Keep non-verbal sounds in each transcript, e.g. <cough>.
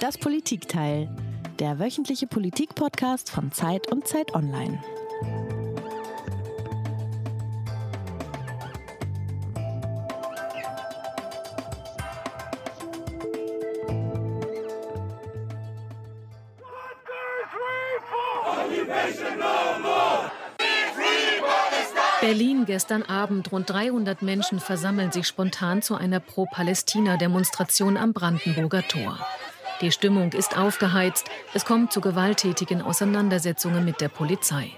Das Politikteil, der wöchentliche Politik-Podcast von Zeit und Zeit Online. Berlin gestern Abend. Rund 300 Menschen versammeln sich spontan zu einer Pro-Palästina-Demonstration am Brandenburger Tor. Die Stimmung ist aufgeheizt. Es kommt zu gewalttätigen Auseinandersetzungen mit der Polizei.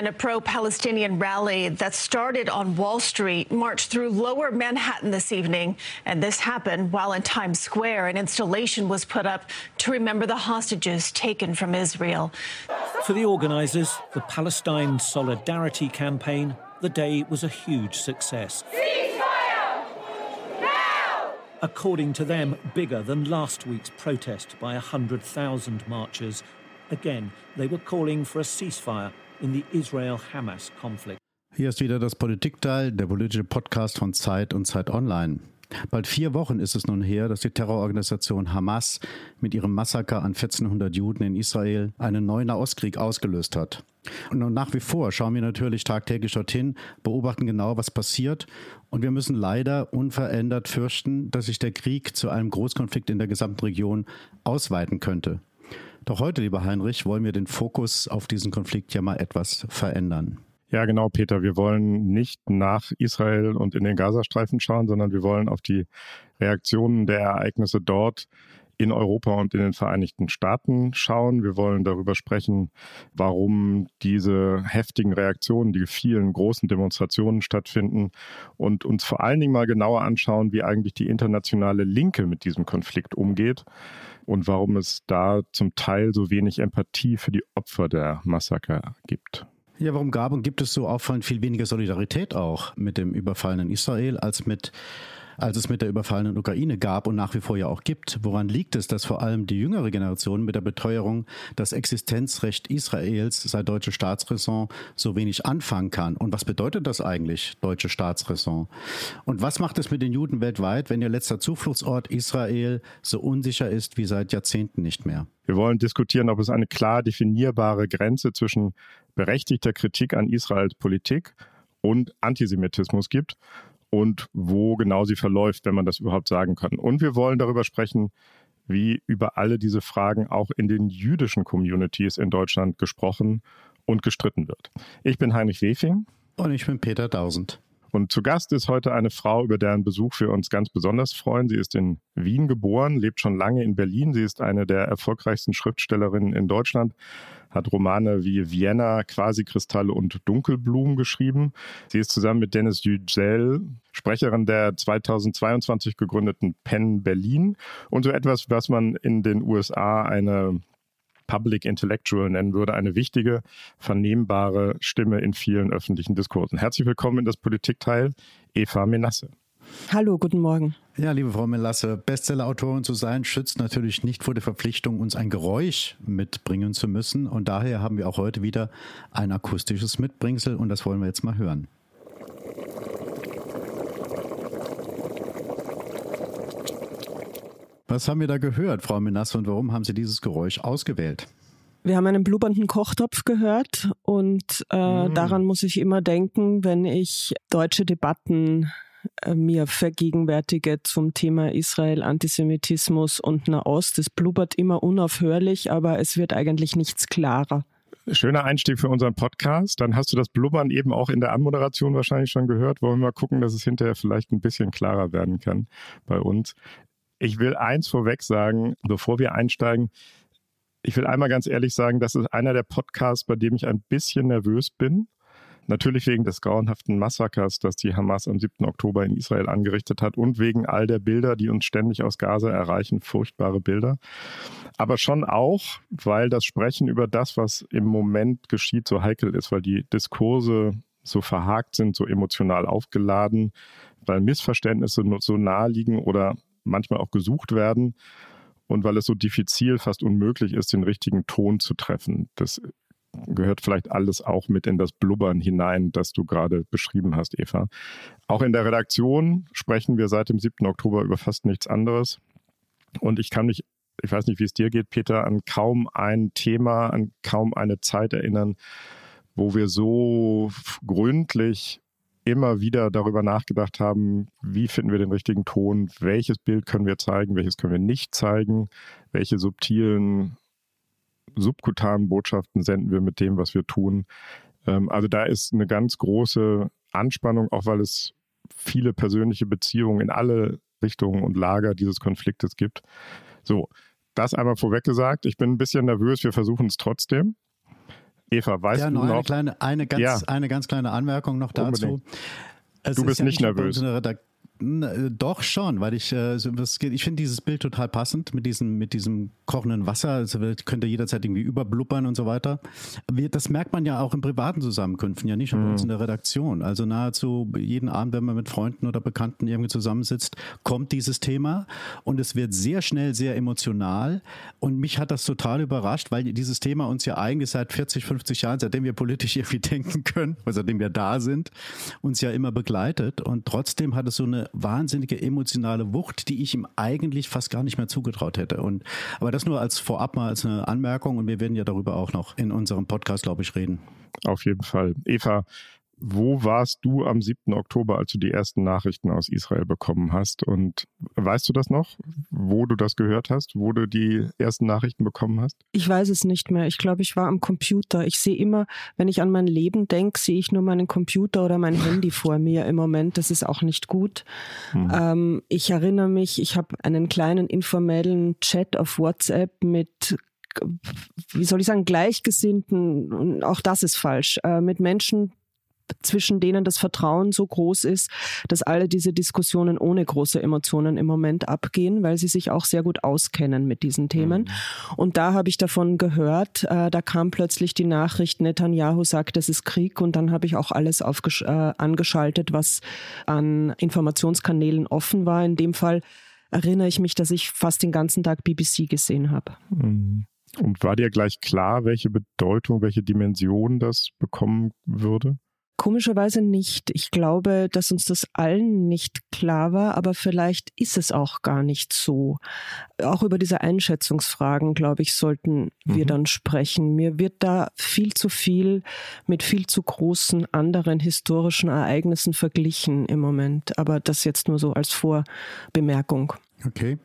And a pro-Palestinian rally that started on Wall Street marched through lower Manhattan this evening. And this happened while in Times Square, an installation was put up to remember the hostages taken from Israel. For the organisers, the Palestine Solidarity Campaign, the day was a huge success. Ceasefire! According to them, bigger than last week's protest by 100,000 marchers. Again, they were calling for a ceasefire in the Israel-Hamas conflict. Hier ist wieder das Politikteil, der politische Podcast von Zeit und Zeit Online. Bald vier Wochen ist es nun her, dass die Terrororganisation Hamas mit ihrem Massaker an 1400 Juden in Israel einen neuen Nahostkrieg ausgelöst hat. Und nach wie vor schauen wir natürlich tagtäglich dorthin, beobachten genau, was passiert. Und wir müssen leider unverändert fürchten, dass sich der Krieg zu einem Großkonflikt in der gesamten Region ausweiten könnte. Doch heute, lieber Heinrich, wollen wir den Fokus auf diesen Konflikt ja mal etwas verändern. Ja, genau, Peter. Wir wollen nicht nach Israel und in den Gazastreifen schauen, sondern wir wollen auf die Reaktionen der Ereignisse dort in Europa und in den Vereinigten Staaten schauen. Wir wollen darüber sprechen, warum diese heftigen Reaktionen, die vielen großen Demonstrationen stattfinden und uns vor allen Dingen mal genauer anschauen, wie eigentlich die internationale Linke mit diesem Konflikt umgeht und warum es da zum Teil so wenig Empathie für die Opfer der Massaker gibt. Ja, warum gab und gibt es so auffallend viel weniger Solidarität auch mit dem überfallenen Israel als mit als es mit der überfallenen Ukraine gab und nach wie vor ja auch gibt. Woran liegt es, dass vor allem die jüngere Generation mit der Beteuerung, das Existenzrecht Israels sei deutsche Staatsräson, so wenig anfangen kann? Und was bedeutet das eigentlich, deutsche Staatsräson? Und was macht es mit den Juden weltweit, wenn ihr letzter Zufluchtsort Israel so unsicher ist wie seit Jahrzehnten nicht mehr? Wir wollen diskutieren, ob es eine klar definierbare Grenze zwischen berechtigter Kritik an Israels Politik und Antisemitismus gibt und wo genau sie verläuft, wenn man das überhaupt sagen kann. Und wir wollen darüber sprechen, wie über alle diese Fragen auch in den jüdischen Communities in Deutschland gesprochen und gestritten wird. Ich bin Heinrich Wefing. Und ich bin Peter Tausend. Und zu Gast ist heute eine Frau, über deren Besuch wir uns ganz besonders freuen. Sie ist in Wien geboren, lebt schon lange in Berlin. Sie ist eine der erfolgreichsten Schriftstellerinnen in Deutschland, hat Romane wie Vienna, Quasikristalle und Dunkelblumen geschrieben. Sie ist zusammen mit Dennis Yücel Sprecherin der 2022 gegründeten Penn Berlin und so etwas, was man in den USA eine Public Intellectual nennen würde, eine wichtige, vernehmbare Stimme in vielen öffentlichen Diskursen. Herzlich willkommen in das Politikteil, Eva Menasse. Hallo, guten Morgen. Ja, liebe Frau Melasse, Bestseller-Autorin zu sein, schützt natürlich nicht vor der Verpflichtung, uns ein Geräusch mitbringen zu müssen. Und daher haben wir auch heute wieder ein akustisches Mitbringsel und das wollen wir jetzt mal hören. Was haben wir da gehört, Frau Menasse, und warum haben Sie dieses Geräusch ausgewählt? Wir haben einen blubbernden Kochtopf gehört und äh, mm. daran muss ich immer denken, wenn ich deutsche Debatten äh, mir vergegenwärtige zum Thema Israel, Antisemitismus und Nahost. Es blubbert immer unaufhörlich, aber es wird eigentlich nichts klarer. Schöner Einstieg für unseren Podcast. Dann hast du das Blubbern eben auch in der Anmoderation wahrscheinlich schon gehört. Wollen wir mal gucken, dass es hinterher vielleicht ein bisschen klarer werden kann bei uns. Ich will eins vorweg sagen, bevor wir einsteigen. Ich will einmal ganz ehrlich sagen, das ist einer der Podcasts, bei dem ich ein bisschen nervös bin. Natürlich wegen des grauenhaften Massakers, das die Hamas am 7. Oktober in Israel angerichtet hat und wegen all der Bilder, die uns ständig aus Gaza erreichen, furchtbare Bilder. Aber schon auch, weil das Sprechen über das, was im Moment geschieht, so heikel ist, weil die Diskurse so verhakt sind, so emotional aufgeladen, weil Missverständnisse so naheliegen oder manchmal auch gesucht werden und weil es so diffizil, fast unmöglich ist, den richtigen Ton zu treffen. Das gehört vielleicht alles auch mit in das Blubbern hinein, das du gerade beschrieben hast, Eva. Auch in der Redaktion sprechen wir seit dem 7. Oktober über fast nichts anderes. Und ich kann mich ich weiß nicht, wie es dir geht, Peter, an kaum ein Thema, an kaum eine Zeit erinnern, wo wir so gründlich immer wieder darüber nachgedacht haben, wie finden wir den richtigen Ton, welches Bild können wir zeigen, welches können wir nicht zeigen, welche subtilen, subkutanen Botschaften senden wir mit dem, was wir tun. Ähm, also da ist eine ganz große Anspannung, auch weil es viele persönliche Beziehungen in alle Richtungen und Lager dieses Konfliktes gibt. So, das einmal vorweg gesagt. Ich bin ein bisschen nervös, wir versuchen es trotzdem. Eva, weißt ja, du noch? Eine, kleine, eine, ganz, ja. eine ganz kleine Anmerkung noch dazu. du bist ja nicht nervös. Äh, doch schon, weil ich, äh, ich finde dieses Bild total passend mit diesem, mit diesem kochenden Wasser. Also könnte jederzeit irgendwie überblubbern und so weiter. Das merkt man ja auch in privaten Zusammenkünften, ja nicht nur bei uns in der Redaktion. Also nahezu jeden Abend, wenn man mit Freunden oder Bekannten irgendwie zusammensitzt, kommt dieses Thema und es wird sehr schnell sehr emotional. Und mich hat das total überrascht, weil dieses Thema uns ja eigentlich seit 40, 50 Jahren, seitdem wir politisch <laughs> irgendwie denken können, seitdem wir da sind, uns ja immer begleitet. Und trotzdem hat es so eine wahnsinnige emotionale Wucht, die ich ihm eigentlich fast gar nicht mehr zugetraut hätte. Und, aber das nur als vorab mal als eine Anmerkung und wir werden ja darüber auch noch in unserem Podcast, glaube ich, reden. Auf jeden Fall. Eva, wo warst du am 7. Oktober, als du die ersten Nachrichten aus Israel bekommen hast? Und weißt du das noch, wo du das gehört hast, wo du die ersten Nachrichten bekommen hast? Ich weiß es nicht mehr. Ich glaube, ich war am Computer. Ich sehe immer, wenn ich an mein Leben denke, sehe ich nur meinen Computer oder mein Handy vor mir im Moment. Das ist auch nicht gut. Mhm. Ähm, ich erinnere mich, ich habe einen kleinen informellen Chat auf WhatsApp mit wie soll ich sagen, Gleichgesinnten, auch das ist falsch, äh, mit Menschen, zwischen denen das Vertrauen so groß ist, dass alle diese Diskussionen ohne große Emotionen im Moment abgehen, weil sie sich auch sehr gut auskennen mit diesen Themen. Mhm. Und da habe ich davon gehört, äh, da kam plötzlich die Nachricht, Netanyahu sagt, es ist Krieg und dann habe ich auch alles äh, angeschaltet, was an Informationskanälen offen war. In dem Fall erinnere ich mich, dass ich fast den ganzen Tag BBC gesehen habe. Mhm. Und war dir gleich klar, welche Bedeutung, welche Dimension das bekommen würde? Komischerweise nicht. Ich glaube, dass uns das allen nicht klar war, aber vielleicht ist es auch gar nicht so. Auch über diese Einschätzungsfragen, glaube ich, sollten wir mhm. dann sprechen. Mir wird da viel zu viel mit viel zu großen anderen historischen Ereignissen verglichen im Moment. Aber das jetzt nur so als Vorbemerkung. Okay.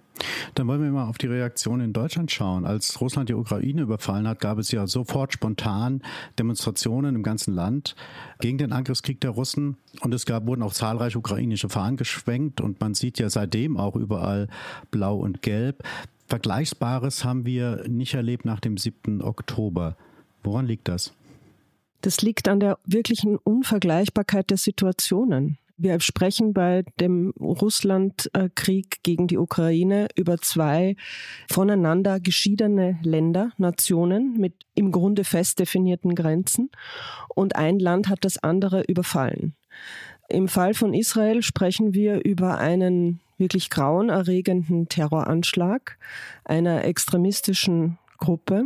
Dann wollen wir mal auf die Reaktion in Deutschland schauen. Als Russland die Ukraine überfallen hat, gab es ja sofort spontan Demonstrationen im ganzen Land gegen den Angriffskrieg der Russen. Und es gab, wurden auch zahlreiche ukrainische Fahnen geschwenkt. Und man sieht ja seitdem auch überall Blau und Gelb. Vergleichbares haben wir nicht erlebt nach dem 7. Oktober. Woran liegt das? Das liegt an der wirklichen Unvergleichbarkeit der Situationen. Wir sprechen bei dem Russlandkrieg gegen die Ukraine über zwei voneinander geschiedene Länder, Nationen mit im Grunde fest definierten Grenzen. Und ein Land hat das andere überfallen. Im Fall von Israel sprechen wir über einen wirklich grauenerregenden Terroranschlag einer extremistischen Gruppe,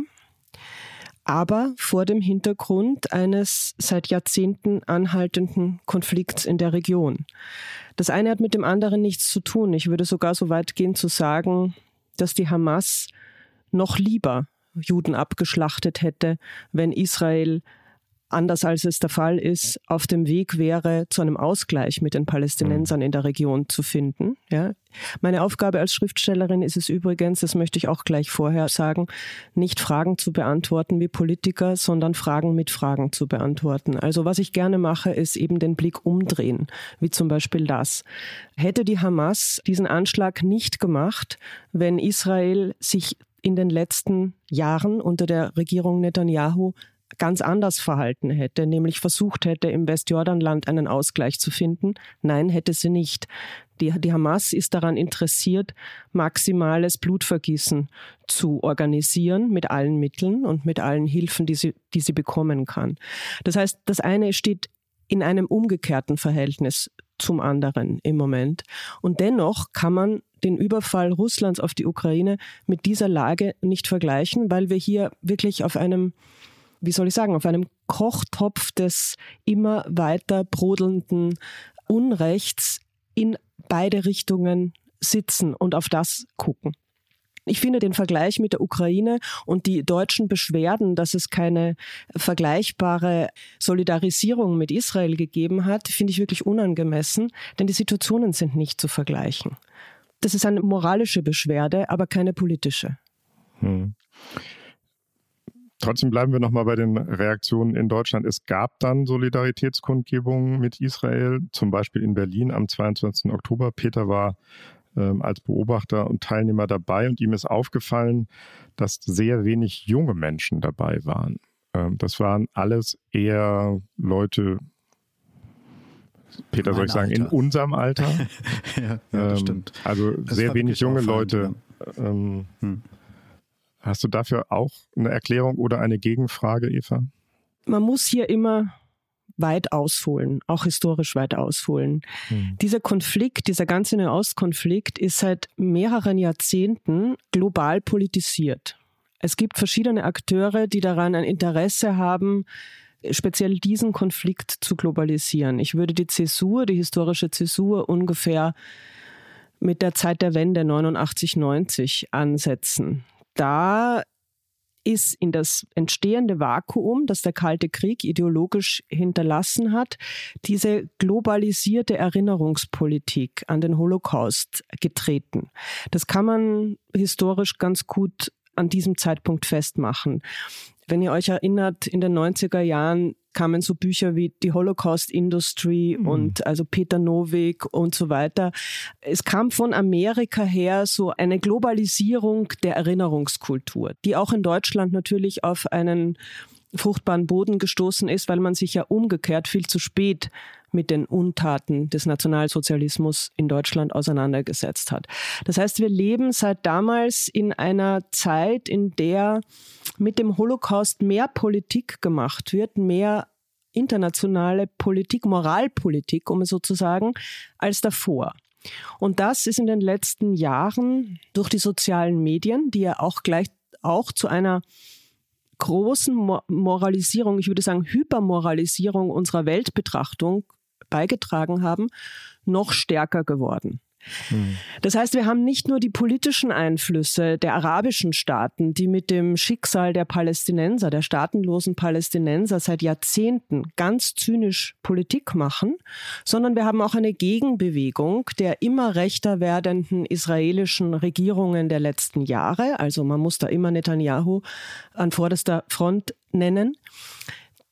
aber vor dem Hintergrund eines seit Jahrzehnten anhaltenden Konflikts in der Region. Das eine hat mit dem anderen nichts zu tun. Ich würde sogar so weit gehen zu sagen, dass die Hamas noch lieber Juden abgeschlachtet hätte, wenn Israel anders als es der Fall ist, auf dem Weg wäre, zu einem Ausgleich mit den Palästinensern in der Region zu finden. Ja. Meine Aufgabe als Schriftstellerin ist es übrigens, das möchte ich auch gleich vorher sagen, nicht Fragen zu beantworten wie Politiker, sondern Fragen mit Fragen zu beantworten. Also was ich gerne mache, ist eben den Blick umdrehen, wie zum Beispiel das. Hätte die Hamas diesen Anschlag nicht gemacht, wenn Israel sich in den letzten Jahren unter der Regierung Netanyahu ganz anders verhalten hätte, nämlich versucht hätte, im Westjordanland einen Ausgleich zu finden. Nein, hätte sie nicht. Die, die Hamas ist daran interessiert, maximales Blutvergießen zu organisieren mit allen Mitteln und mit allen Hilfen, die sie, die sie bekommen kann. Das heißt, das eine steht in einem umgekehrten Verhältnis zum anderen im Moment. Und dennoch kann man den Überfall Russlands auf die Ukraine mit dieser Lage nicht vergleichen, weil wir hier wirklich auf einem wie soll ich sagen, auf einem Kochtopf des immer weiter brodelnden Unrechts in beide Richtungen sitzen und auf das gucken. Ich finde den Vergleich mit der Ukraine und die deutschen Beschwerden, dass es keine vergleichbare Solidarisierung mit Israel gegeben hat, finde ich wirklich unangemessen, denn die Situationen sind nicht zu vergleichen. Das ist eine moralische Beschwerde, aber keine politische. Hm. Trotzdem bleiben wir nochmal bei den Reaktionen in Deutschland. Es gab dann Solidaritätskundgebungen mit Israel, zum Beispiel in Berlin am 22. Oktober. Peter war ähm, als Beobachter und Teilnehmer dabei und ihm ist aufgefallen, dass sehr wenig junge Menschen dabei waren. Ähm, das waren alles eher Leute, Peter, soll ich sagen, Alter. in unserem Alter. <laughs> ja, ja, das ähm, stimmt. Also das sehr wenig junge Leute. Ähm, hm. Hast du dafür auch eine Erklärung oder eine Gegenfrage, Eva? Man muss hier immer weit ausholen, auch historisch weit ausholen. Hm. Dieser Konflikt, dieser ganze Nahostkonflikt ist seit mehreren Jahrzehnten global politisiert. Es gibt verschiedene Akteure, die daran ein Interesse haben, speziell diesen Konflikt zu globalisieren. Ich würde die Zäsur, die historische Zäsur ungefähr mit der Zeit der Wende 89, 90 ansetzen. Da ist in das entstehende Vakuum, das der Kalte Krieg ideologisch hinterlassen hat, diese globalisierte Erinnerungspolitik an den Holocaust getreten. Das kann man historisch ganz gut an diesem Zeitpunkt festmachen. Wenn ihr euch erinnert, in den 90er Jahren kamen so Bücher wie die Holocaust Industry mhm. und also Peter Novick und so weiter. Es kam von Amerika her so eine Globalisierung der Erinnerungskultur, die auch in Deutschland natürlich auf einen fruchtbaren Boden gestoßen ist, weil man sich ja umgekehrt viel zu spät mit den Untaten des Nationalsozialismus in Deutschland auseinandergesetzt hat. Das heißt, wir leben seit damals in einer Zeit, in der mit dem Holocaust mehr Politik gemacht wird, mehr internationale Politik, Moralpolitik, um es so zu sagen, als davor. Und das ist in den letzten Jahren durch die sozialen Medien, die ja auch gleich auch zu einer großen Moralisierung, ich würde sagen Hypermoralisierung unserer Weltbetrachtung beigetragen haben, noch stärker geworden. Hm. Das heißt, wir haben nicht nur die politischen Einflüsse der arabischen Staaten, die mit dem Schicksal der Palästinenser, der staatenlosen Palästinenser seit Jahrzehnten ganz zynisch Politik machen, sondern wir haben auch eine Gegenbewegung der immer rechter werdenden israelischen Regierungen der letzten Jahre. Also man muss da immer Netanyahu an vorderster Front nennen,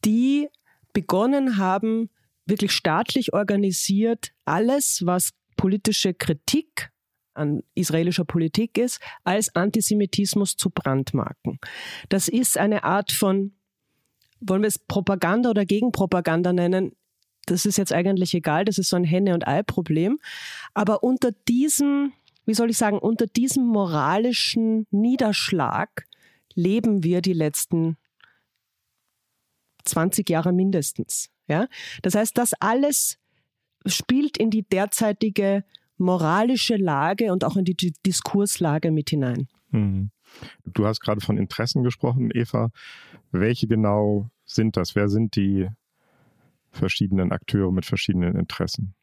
die begonnen haben, wirklich staatlich organisiert, alles, was politische Kritik an israelischer Politik ist, als Antisemitismus zu brandmarken. Das ist eine Art von, wollen wir es Propaganda oder Gegenpropaganda nennen? Das ist jetzt eigentlich egal, das ist so ein Henne- und Ei-Problem. Aber unter diesem, wie soll ich sagen, unter diesem moralischen Niederschlag leben wir die letzten 20 Jahre mindestens. Ja? Das heißt, das alles spielt in die derzeitige moralische Lage und auch in die Diskurslage mit hinein. Hm. Du hast gerade von Interessen gesprochen, Eva. Welche genau sind das? Wer sind die verschiedenen Akteure mit verschiedenen Interessen?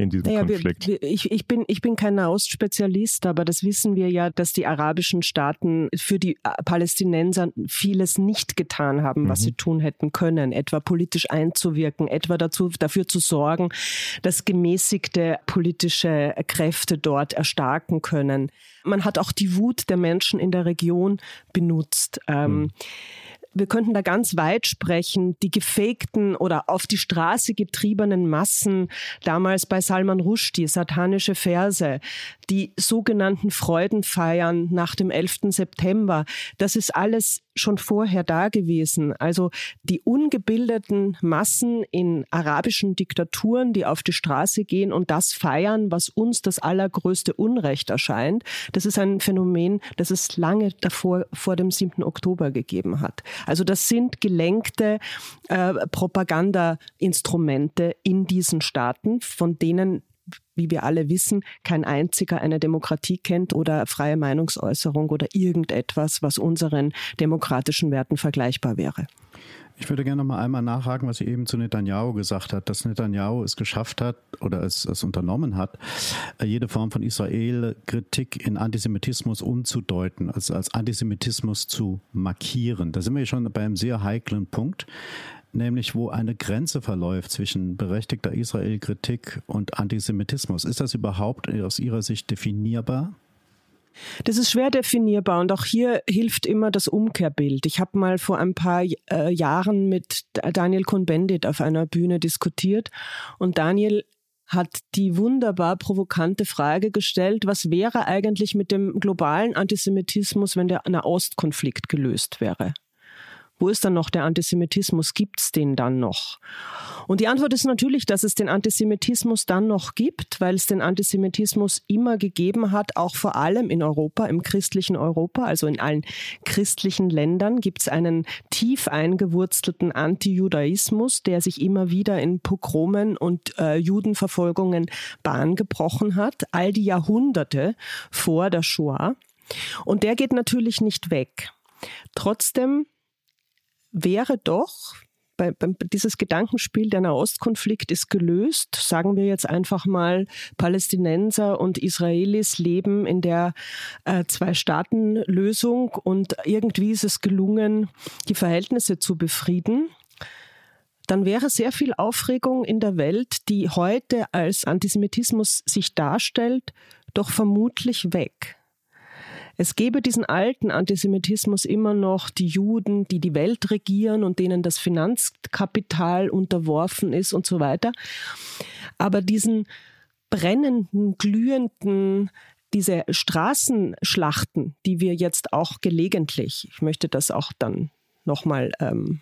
In diesem naja, Konflikt? Wir, ich, ich, bin, ich bin kein Nahostspezialist, aber das wissen wir ja, dass die arabischen Staaten für die Palästinenser vieles nicht getan haben, was mhm. sie tun hätten können, etwa politisch einzuwirken, etwa dazu, dafür zu sorgen, dass gemäßigte politische Kräfte dort erstarken können. Man hat auch die Wut der Menschen in der Region benutzt. Ähm, mhm wir könnten da ganz weit sprechen, die gefakten oder auf die Straße getriebenen Massen, damals bei Salman Rushdie, satanische Verse, die sogenannten Freudenfeiern nach dem 11. September, das ist alles schon vorher da gewesen. Also die ungebildeten Massen in arabischen Diktaturen, die auf die Straße gehen und das feiern, was uns das allergrößte Unrecht erscheint, das ist ein Phänomen, das es lange davor, vor dem 7. Oktober gegeben hat. Also das sind gelenkte äh, Propagandainstrumente in diesen Staaten, von denen wie wir alle wissen, kein einziger eine Demokratie kennt oder freie Meinungsäußerung oder irgendetwas, was unseren demokratischen Werten vergleichbar wäre. Ich würde gerne noch mal einmal nachhaken, was sie eben zu Netanyahu gesagt hat, dass Netanyahu es geschafft hat oder es, es unternommen hat, äh, jede Form von Israel-Kritik in Antisemitismus umzudeuten, also als Antisemitismus zu markieren. Da sind wir schon bei einem sehr heiklen Punkt, nämlich wo eine Grenze verläuft zwischen berechtigter Israel-Kritik und Antisemitismus. Ist das überhaupt aus Ihrer Sicht definierbar? Das ist schwer definierbar und auch hier hilft immer das Umkehrbild. Ich habe mal vor ein paar äh, Jahren mit Daniel Cohn-Bendit auf einer Bühne diskutiert und Daniel hat die wunderbar provokante Frage gestellt, was wäre eigentlich mit dem globalen Antisemitismus, wenn der Nahostkonflikt gelöst wäre? Wo ist dann noch der Antisemitismus? Gibt es den dann noch? Und die Antwort ist natürlich, dass es den Antisemitismus dann noch gibt, weil es den Antisemitismus immer gegeben hat, auch vor allem in Europa, im christlichen Europa, also in allen christlichen Ländern gibt es einen tief eingewurzelten Antijudaismus, der sich immer wieder in Pogromen und äh, Judenverfolgungen Bahn gebrochen hat, all die Jahrhunderte vor der Shoah. Und der geht natürlich nicht weg. Trotzdem wäre doch, bei, bei, dieses Gedankenspiel, der Nahostkonflikt ist gelöst. Sagen wir jetzt einfach mal, Palästinenser und Israelis leben in der äh, Zwei-Staaten-Lösung und irgendwie ist es gelungen, die Verhältnisse zu befrieden. Dann wäre sehr viel Aufregung in der Welt, die heute als Antisemitismus sich darstellt, doch vermutlich weg. Es gäbe diesen alten Antisemitismus immer noch, die Juden, die die Welt regieren und denen das Finanzkapital unterworfen ist und so weiter. Aber diesen brennenden, glühenden, diese Straßenschlachten, die wir jetzt auch gelegentlich, ich möchte das auch dann nochmal ähm,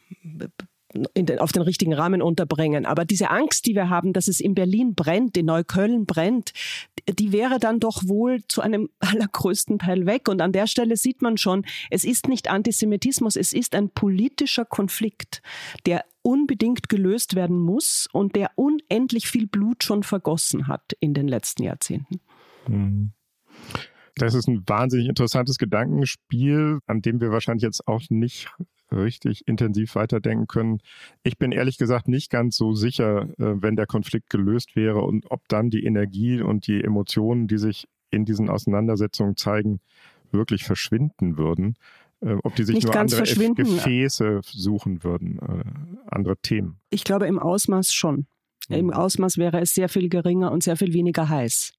den, auf den richtigen Rahmen unterbringen. Aber diese Angst, die wir haben, dass es in Berlin brennt, in Neukölln brennt, die wäre dann doch wohl zu einem <laughs> allergrößten Teil weg. Und an der Stelle sieht man schon, es ist nicht Antisemitismus, es ist ein politischer Konflikt, der unbedingt gelöst werden muss und der unendlich viel Blut schon vergossen hat in den letzten Jahrzehnten. Mhm. Das ist ein wahnsinnig interessantes Gedankenspiel, an dem wir wahrscheinlich jetzt auch nicht richtig intensiv weiterdenken können. Ich bin ehrlich gesagt nicht ganz so sicher, äh, wenn der Konflikt gelöst wäre und ob dann die Energie und die Emotionen, die sich in diesen Auseinandersetzungen zeigen, wirklich verschwinden würden. Äh, ob die sich nicht nur andere Gefäße suchen würden, äh, andere Themen. Ich glaube im Ausmaß schon. Im hm. Ausmaß wäre es sehr viel geringer und sehr viel weniger heiß.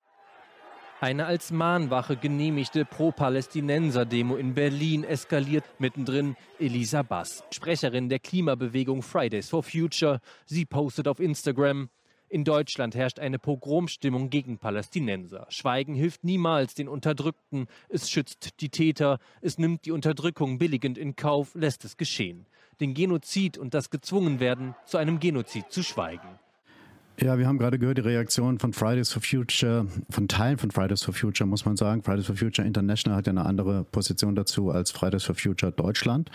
Eine als Mahnwache genehmigte Pro-Palästinenser-Demo in Berlin eskaliert mittendrin Elisa Bass, Sprecherin der Klimabewegung Fridays for Future. Sie postet auf Instagram, in Deutschland herrscht eine Pogromstimmung gegen Palästinenser. Schweigen hilft niemals den Unterdrückten. Es schützt die Täter. Es nimmt die Unterdrückung billigend in Kauf, lässt es geschehen. Den Genozid und das Gezwungenwerden zu einem Genozid zu schweigen. Ja, wir haben gerade gehört die Reaktion von Fridays for Future, von Teilen von Fridays for Future, muss man sagen. Fridays for Future International hat ja eine andere Position dazu als Fridays for Future Deutschland.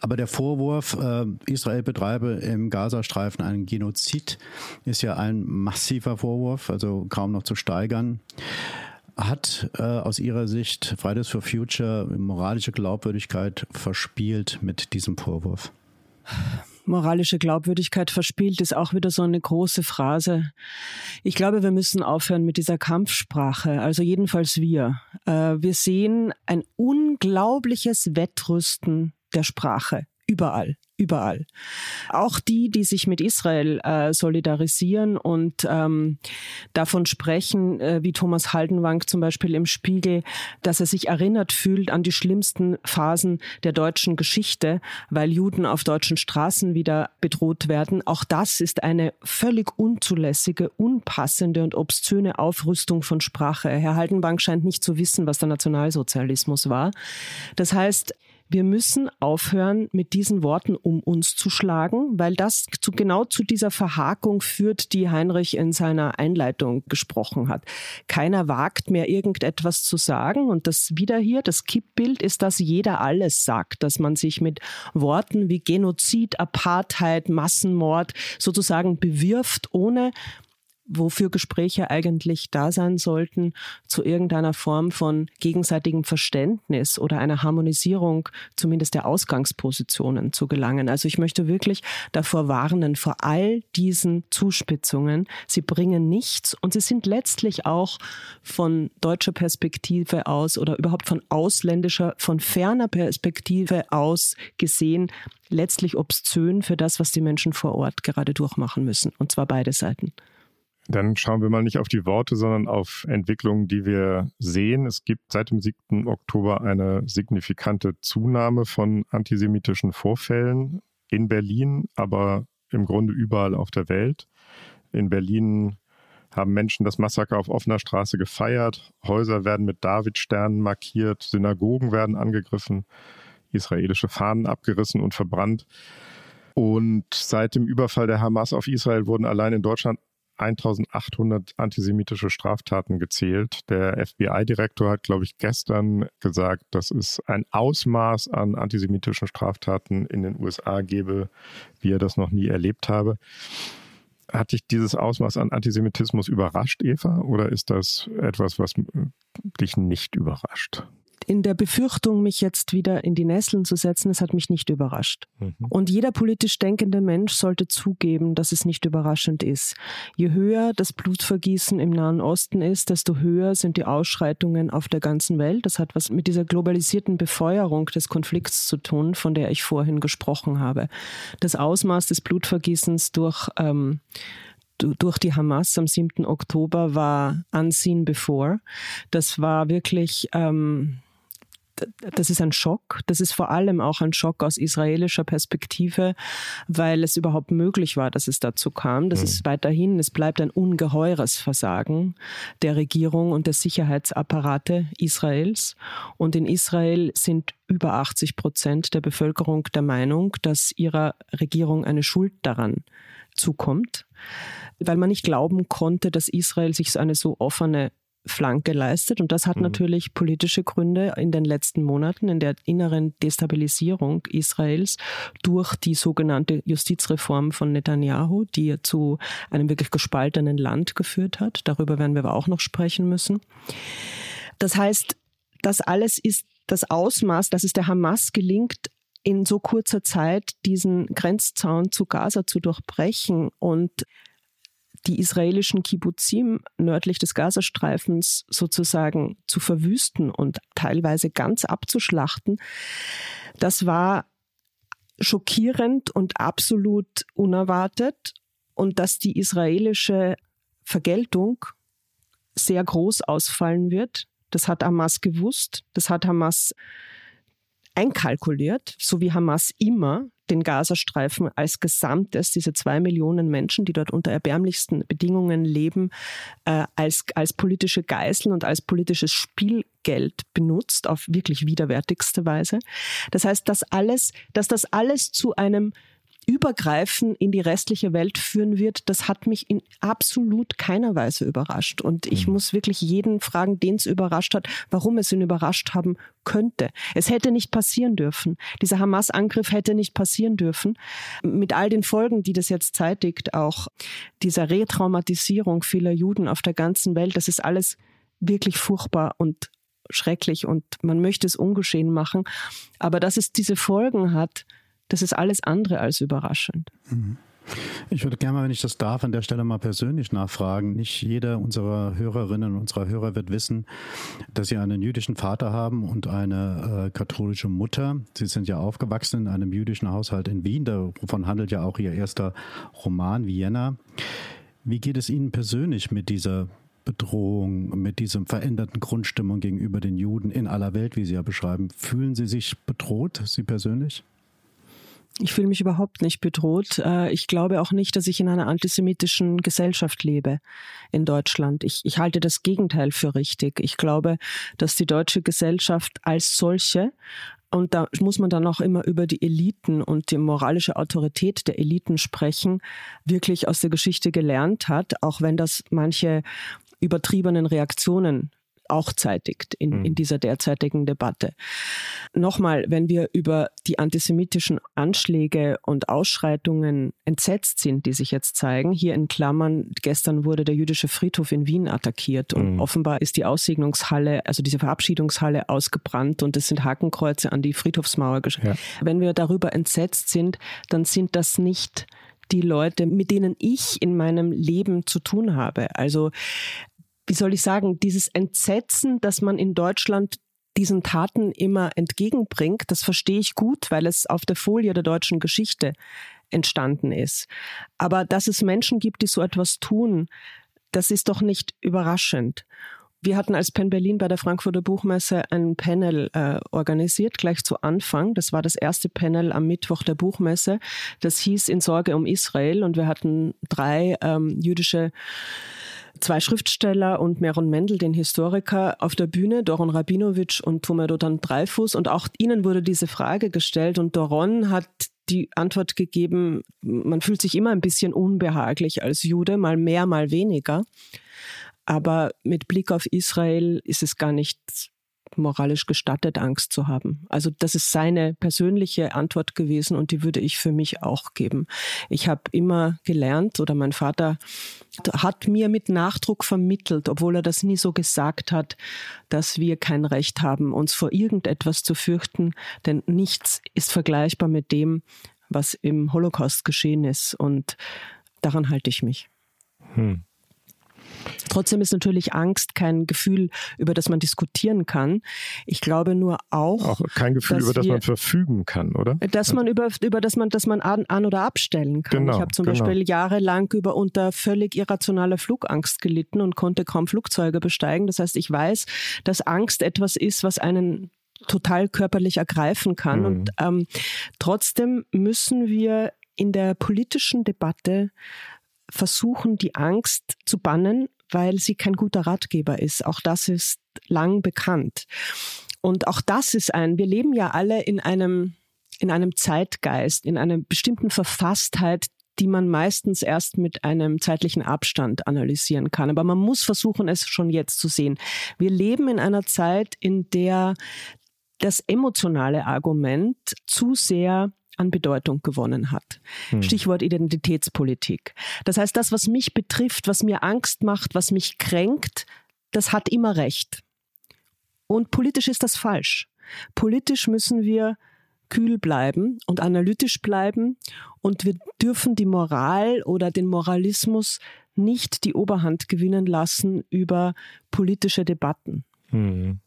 Aber der Vorwurf, äh, Israel betreibe im Gazastreifen einen Genozid, ist ja ein massiver Vorwurf, also kaum noch zu steigern. Hat äh, aus Ihrer Sicht Fridays for Future moralische Glaubwürdigkeit verspielt mit diesem Vorwurf? Moralische Glaubwürdigkeit verspielt, ist auch wieder so eine große Phrase. Ich glaube, wir müssen aufhören mit dieser Kampfsprache. Also jedenfalls wir. Äh, wir sehen ein unglaubliches Wettrüsten der Sprache. Überall, überall. Auch die, die sich mit Israel äh, solidarisieren und ähm, davon sprechen, äh, wie Thomas Haldenwang zum Beispiel im Spiegel, dass er sich erinnert fühlt an die schlimmsten Phasen der deutschen Geschichte, weil Juden auf deutschen Straßen wieder bedroht werden. Auch das ist eine völlig unzulässige, unpassende und obszöne Aufrüstung von Sprache. Herr Haldenwang scheint nicht zu wissen, was der Nationalsozialismus war. Das heißt, wir müssen aufhören, mit diesen Worten um uns zu schlagen, weil das zu, genau zu dieser Verhakung führt, die Heinrich in seiner Einleitung gesprochen hat. Keiner wagt mehr irgendetwas zu sagen und das wieder hier, das Kippbild ist, dass jeder alles sagt, dass man sich mit Worten wie Genozid, Apartheid, Massenmord sozusagen bewirft, ohne wofür Gespräche eigentlich da sein sollten, zu irgendeiner Form von gegenseitigem Verständnis oder einer Harmonisierung zumindest der Ausgangspositionen zu gelangen. Also ich möchte wirklich davor warnen, vor all diesen Zuspitzungen. Sie bringen nichts und sie sind letztlich auch von deutscher Perspektive aus oder überhaupt von ausländischer, von ferner Perspektive aus gesehen letztlich obszön für das, was die Menschen vor Ort gerade durchmachen müssen. Und zwar beide Seiten. Dann schauen wir mal nicht auf die Worte, sondern auf Entwicklungen, die wir sehen. Es gibt seit dem 7. Oktober eine signifikante Zunahme von antisemitischen Vorfällen in Berlin, aber im Grunde überall auf der Welt. In Berlin haben Menschen das Massaker auf offener Straße gefeiert. Häuser werden mit Davidsternen markiert, Synagogen werden angegriffen, israelische Fahnen abgerissen und verbrannt. Und seit dem Überfall der Hamas auf Israel wurden allein in Deutschland 1800 antisemitische Straftaten gezählt. Der FBI-Direktor hat, glaube ich, gestern gesagt, dass es ein Ausmaß an antisemitischen Straftaten in den USA gebe, wie er das noch nie erlebt habe. Hat dich dieses Ausmaß an Antisemitismus überrascht, Eva, oder ist das etwas, was dich nicht überrascht? In der Befürchtung, mich jetzt wieder in die Nesseln zu setzen, es hat mich nicht überrascht. Mhm. Und jeder politisch denkende Mensch sollte zugeben, dass es nicht überraschend ist. Je höher das Blutvergießen im Nahen Osten ist, desto höher sind die Ausschreitungen auf der ganzen Welt. Das hat was mit dieser globalisierten Befeuerung des Konflikts zu tun, von der ich vorhin gesprochen habe. Das Ausmaß des Blutvergießens durch ähm, durch die Hamas am 7. Oktober war unseen before. Das war wirklich ähm, das ist ein Schock. Das ist vor allem auch ein Schock aus israelischer Perspektive, weil es überhaupt möglich war, dass es dazu kam. Das mhm. ist weiterhin, es bleibt ein ungeheures Versagen der Regierung und der Sicherheitsapparate Israels. Und in Israel sind über 80 Prozent der Bevölkerung der Meinung, dass ihrer Regierung eine Schuld daran zukommt, weil man nicht glauben konnte, dass Israel sich so eine so offene Flanke leistet. Und das hat mhm. natürlich politische Gründe in den letzten Monaten, in der inneren Destabilisierung Israels durch die sogenannte Justizreform von Netanyahu, die zu einem wirklich gespaltenen Land geführt hat. Darüber werden wir aber auch noch sprechen müssen. Das heißt, das alles ist das Ausmaß, dass es der Hamas gelingt, in so kurzer Zeit diesen Grenzzaun zu Gaza zu durchbrechen und die israelischen Kibbuzim nördlich des Gazastreifens sozusagen zu verwüsten und teilweise ganz abzuschlachten, das war schockierend und absolut unerwartet und dass die israelische Vergeltung sehr groß ausfallen wird. Das hat Hamas gewusst, das hat Hamas einkalkuliert, so wie Hamas immer den Gazastreifen als Gesamtes, diese zwei Millionen Menschen, die dort unter erbärmlichsten Bedingungen leben, äh, als, als politische Geiseln und als politisches Spielgeld benutzt, auf wirklich widerwärtigste Weise. Das heißt, dass alles, dass das alles zu einem Übergreifen in die restliche Welt führen wird, das hat mich in absolut keiner Weise überrascht. Und ich mhm. muss wirklich jeden fragen, den es überrascht hat, warum es ihn überrascht haben könnte. Es hätte nicht passieren dürfen. Dieser Hamas-Angriff hätte nicht passieren dürfen. Mit all den Folgen, die das jetzt zeitigt, auch dieser Retraumatisierung vieler Juden auf der ganzen Welt, das ist alles wirklich furchtbar und schrecklich und man möchte es ungeschehen machen. Aber dass es diese Folgen hat, das ist alles andere als überraschend. Mhm. Ich würde gerne mal, wenn ich das darf, an der Stelle mal persönlich nachfragen. Nicht jeder unserer Hörerinnen und unserer Hörer wird wissen, dass Sie einen jüdischen Vater haben und eine äh, katholische Mutter. Sie sind ja aufgewachsen in einem jüdischen Haushalt in Wien. Davon handelt ja auch Ihr erster Roman Vienna. Wie geht es Ihnen persönlich mit dieser Bedrohung, mit diesem veränderten Grundstimmung gegenüber den Juden in aller Welt, wie Sie ja beschreiben? Fühlen Sie sich bedroht, Sie persönlich? Ich fühle mich überhaupt nicht bedroht. Äh, ich glaube auch nicht, dass ich in einer antisemitischen Gesellschaft lebe in Deutschland. Ich, ich halte das Gegenteil für richtig. Ich glaube, dass die deutsche Gesellschaft als solche und da muss man dann auch immer über die Eliten und die moralische Autorität der Eliten sprechen, wirklich aus der Geschichte gelernt hat, auch wenn das manche übertriebenen Reaktionen auch zeitigt in, mhm. in dieser derzeitigen Debatte. Nochmal, wenn wir über die antisemitischen Anschläge und Ausschreitungen entsetzt sind, die sich jetzt zeigen, hier in Klammern, gestern wurde der jüdische Friedhof in Wien attackiert und mhm. offenbar ist die Aussegnungshalle, also diese Verabschiedungshalle ausgebrannt und es sind Hakenkreuze an die Friedhofsmauer geschrieben. Ja. Wenn wir darüber entsetzt sind, dann sind das nicht die Leute, mit denen ich in meinem Leben zu tun habe. Also, wie soll ich sagen, dieses Entsetzen, dass man in Deutschland diesen Taten immer entgegenbringt, das verstehe ich gut, weil es auf der Folie der deutschen Geschichte entstanden ist. Aber dass es Menschen gibt, die so etwas tun, das ist doch nicht überraschend. Wir hatten als Penn Berlin bei der Frankfurter Buchmesse ein Panel äh, organisiert, gleich zu Anfang. Das war das erste Panel am Mittwoch der Buchmesse. Das hieß In Sorge um Israel und wir hatten drei ähm, jüdische zwei Schriftsteller und Meron Mendel, den Historiker, auf der Bühne, Doron Rabinowitsch und Tomadotan Dreifuß. Und auch ihnen wurde diese Frage gestellt und Doron hat die Antwort gegeben, man fühlt sich immer ein bisschen unbehaglich als Jude, mal mehr, mal weniger. Aber mit Blick auf Israel ist es gar nicht moralisch gestattet, Angst zu haben. Also das ist seine persönliche Antwort gewesen und die würde ich für mich auch geben. Ich habe immer gelernt oder mein Vater hat mir mit Nachdruck vermittelt, obwohl er das nie so gesagt hat, dass wir kein Recht haben, uns vor irgendetwas zu fürchten, denn nichts ist vergleichbar mit dem, was im Holocaust geschehen ist und daran halte ich mich. Hm. Trotzdem ist natürlich Angst kein Gefühl, über das man diskutieren kann. Ich glaube nur auch. Auch kein Gefühl, über das wir, man verfügen kann, oder? Dass man über, über das man, dass man an, an oder abstellen kann. Genau, ich habe zum genau. Beispiel jahrelang über unter völlig irrationaler Flugangst gelitten und konnte kaum Flugzeuge besteigen. Das heißt, ich weiß, dass Angst etwas ist, was einen total körperlich ergreifen kann. Mhm. Und ähm, trotzdem müssen wir in der politischen Debatte versuchen, die Angst zu bannen, weil sie kein guter Ratgeber ist. Auch das ist lang bekannt. Und auch das ist ein, wir leben ja alle in einem, in einem Zeitgeist, in einer bestimmten Verfasstheit, die man meistens erst mit einem zeitlichen Abstand analysieren kann. Aber man muss versuchen, es schon jetzt zu sehen. Wir leben in einer Zeit, in der das emotionale Argument zu sehr an Bedeutung gewonnen hat. Hm. Stichwort Identitätspolitik. Das heißt, das, was mich betrifft, was mir Angst macht, was mich kränkt, das hat immer Recht. Und politisch ist das falsch. Politisch müssen wir kühl bleiben und analytisch bleiben und wir dürfen die Moral oder den Moralismus nicht die Oberhand gewinnen lassen über politische Debatten. Hm.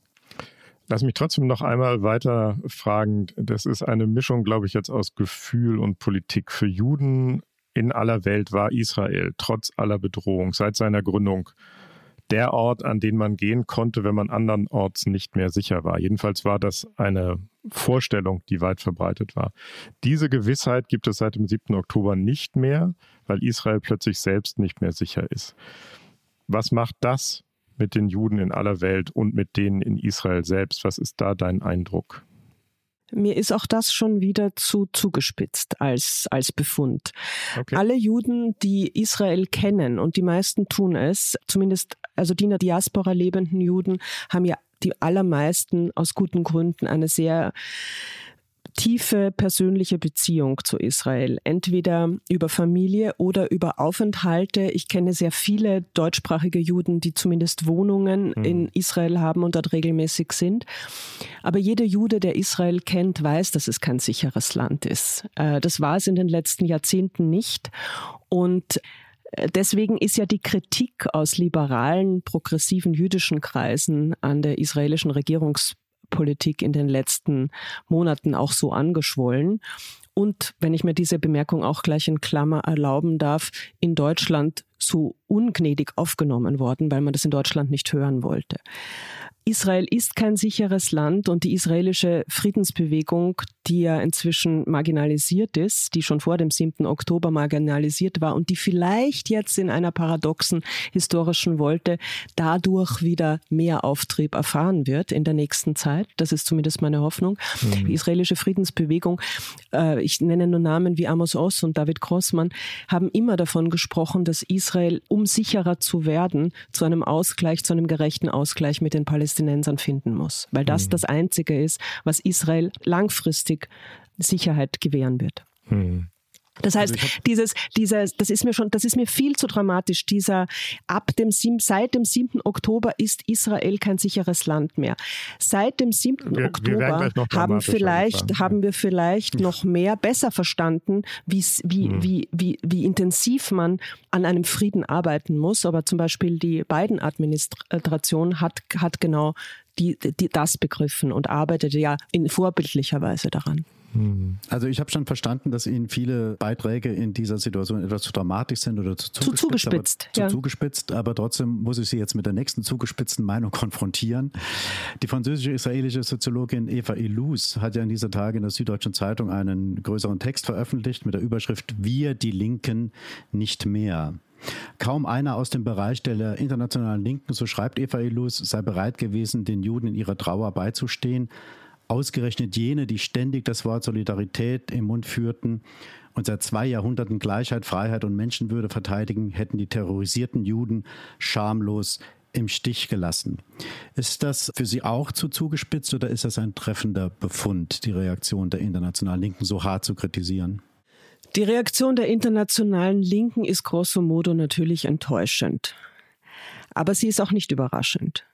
Lass mich trotzdem noch einmal weiter fragen. Das ist eine Mischung, glaube ich, jetzt aus Gefühl und Politik. Für Juden in aller Welt war Israel trotz aller Bedrohung seit seiner Gründung der Ort, an den man gehen konnte, wenn man andernorts nicht mehr sicher war. Jedenfalls war das eine Vorstellung, die weit verbreitet war. Diese Gewissheit gibt es seit dem 7. Oktober nicht mehr, weil Israel plötzlich selbst nicht mehr sicher ist. Was macht das mit den Juden in aller Welt und mit denen in Israel selbst. Was ist da dein Eindruck? Mir ist auch das schon wieder zu zugespitzt als, als Befund. Okay. Alle Juden, die Israel kennen, und die meisten tun es, zumindest also die in der Diaspora lebenden Juden, haben ja die allermeisten aus guten Gründen eine sehr tiefe persönliche Beziehung zu Israel, entweder über Familie oder über Aufenthalte. Ich kenne sehr viele deutschsprachige Juden, die zumindest Wohnungen mhm. in Israel haben und dort regelmäßig sind. Aber jeder Jude, der Israel kennt, weiß, dass es kein sicheres Land ist. Äh, das war es in den letzten Jahrzehnten nicht. Und äh, Deswegen ist ja die Kritik aus liberalen, progressiven jüdischen Kreisen an der israelischen Regierungs Politik in den letzten Monaten auch so angeschwollen. Und wenn ich mir diese Bemerkung auch gleich in Klammer erlauben darf, in Deutschland so ungnädig aufgenommen worden, weil man das in Deutschland nicht hören wollte. Israel ist kein sicheres Land und die israelische Friedensbewegung, die ja inzwischen marginalisiert ist, die schon vor dem 7. Oktober marginalisiert war und die vielleicht jetzt in einer paradoxen historischen Wolte dadurch wieder mehr Auftrieb erfahren wird in der nächsten Zeit. Das ist zumindest meine Hoffnung. Mhm. Die israelische Friedensbewegung, äh, ich nenne nur Namen wie Amos Oz und David Grossmann, haben immer davon gesprochen, dass Israel, um sicherer zu werden, zu einem Ausgleich, zu einem gerechten Ausgleich mit den Palästinensern Palästinensern finden muss, weil das mhm. das Einzige ist, was Israel langfristig Sicherheit gewähren wird. Mhm. Das heißt, also dieses, dieses, das ist mir schon, das ist mir viel zu dramatisch. Dieser, ab dem, seit dem 7. Oktober ist Israel kein sicheres Land mehr. Seit dem 7. Wir, Oktober wir haben vielleicht, haben wir vielleicht noch mehr besser verstanden, wie, mhm. wie, wie, wie intensiv man an einem Frieden arbeiten muss. Aber zum Beispiel die Biden-Administration hat, hat genau die, die, das begriffen und arbeitet ja in vorbildlicher Weise daran. Hm. Also ich habe schon verstanden, dass Ihnen viele Beiträge in dieser Situation etwas zu dramatisch sind oder zu zugespitzt. Zu zugespitzt, aber, ja. zu zugespitzt, aber trotzdem muss ich Sie jetzt mit der nächsten zugespitzten Meinung konfrontieren. Die französische-israelische Soziologin Eva Illouz hat ja in dieser Tage in der Süddeutschen Zeitung einen größeren Text veröffentlicht mit der Überschrift Wir, die Linken, nicht mehr. Kaum einer aus dem Bereich der internationalen Linken, so schreibt Eva Illouz, sei bereit gewesen, den Juden in ihrer Trauer beizustehen. Ausgerechnet jene, die ständig das Wort Solidarität im Mund führten und seit zwei Jahrhunderten Gleichheit, Freiheit und Menschenwürde verteidigen, hätten die terrorisierten Juden schamlos im Stich gelassen. Ist das für Sie auch zu zugespitzt oder ist das ein treffender Befund, die Reaktion der internationalen Linken so hart zu kritisieren? Die Reaktion der internationalen Linken ist grosso modo natürlich enttäuschend. Aber sie ist auch nicht überraschend.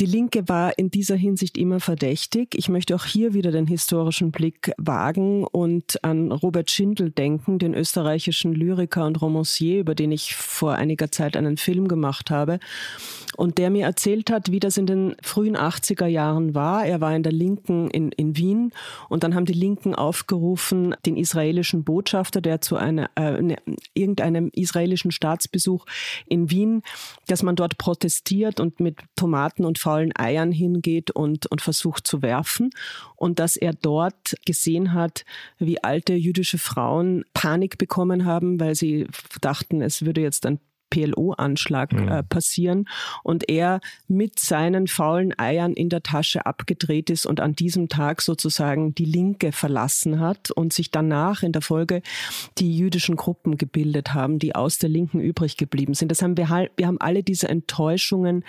Die Linke war in dieser Hinsicht immer verdächtig. Ich möchte auch hier wieder den historischen Blick wagen und an Robert Schindel denken, den österreichischen Lyriker und Romancier, über den ich vor einiger Zeit einen Film gemacht habe und der mir erzählt hat, wie das in den frühen 80er Jahren war. Er war in der Linken in, in Wien und dann haben die Linken aufgerufen, den israelischen Botschafter, der zu einer, äh, ne, irgendeinem israelischen Staatsbesuch in Wien, dass man dort protestiert und mit Tomaten Tomaten und faulen Eiern hingeht und, und versucht zu werfen. Und dass er dort gesehen hat, wie alte jüdische Frauen Panik bekommen haben, weil sie dachten, es würde jetzt ein PLO-Anschlag mhm. äh, passieren und er mit seinen faulen Eiern in der Tasche abgedreht ist und an diesem Tag sozusagen die Linke verlassen hat und sich danach in der Folge die jüdischen Gruppen gebildet haben, die aus der Linken übrig geblieben sind. Das haben wir, halt, wir haben alle diese Enttäuschungen.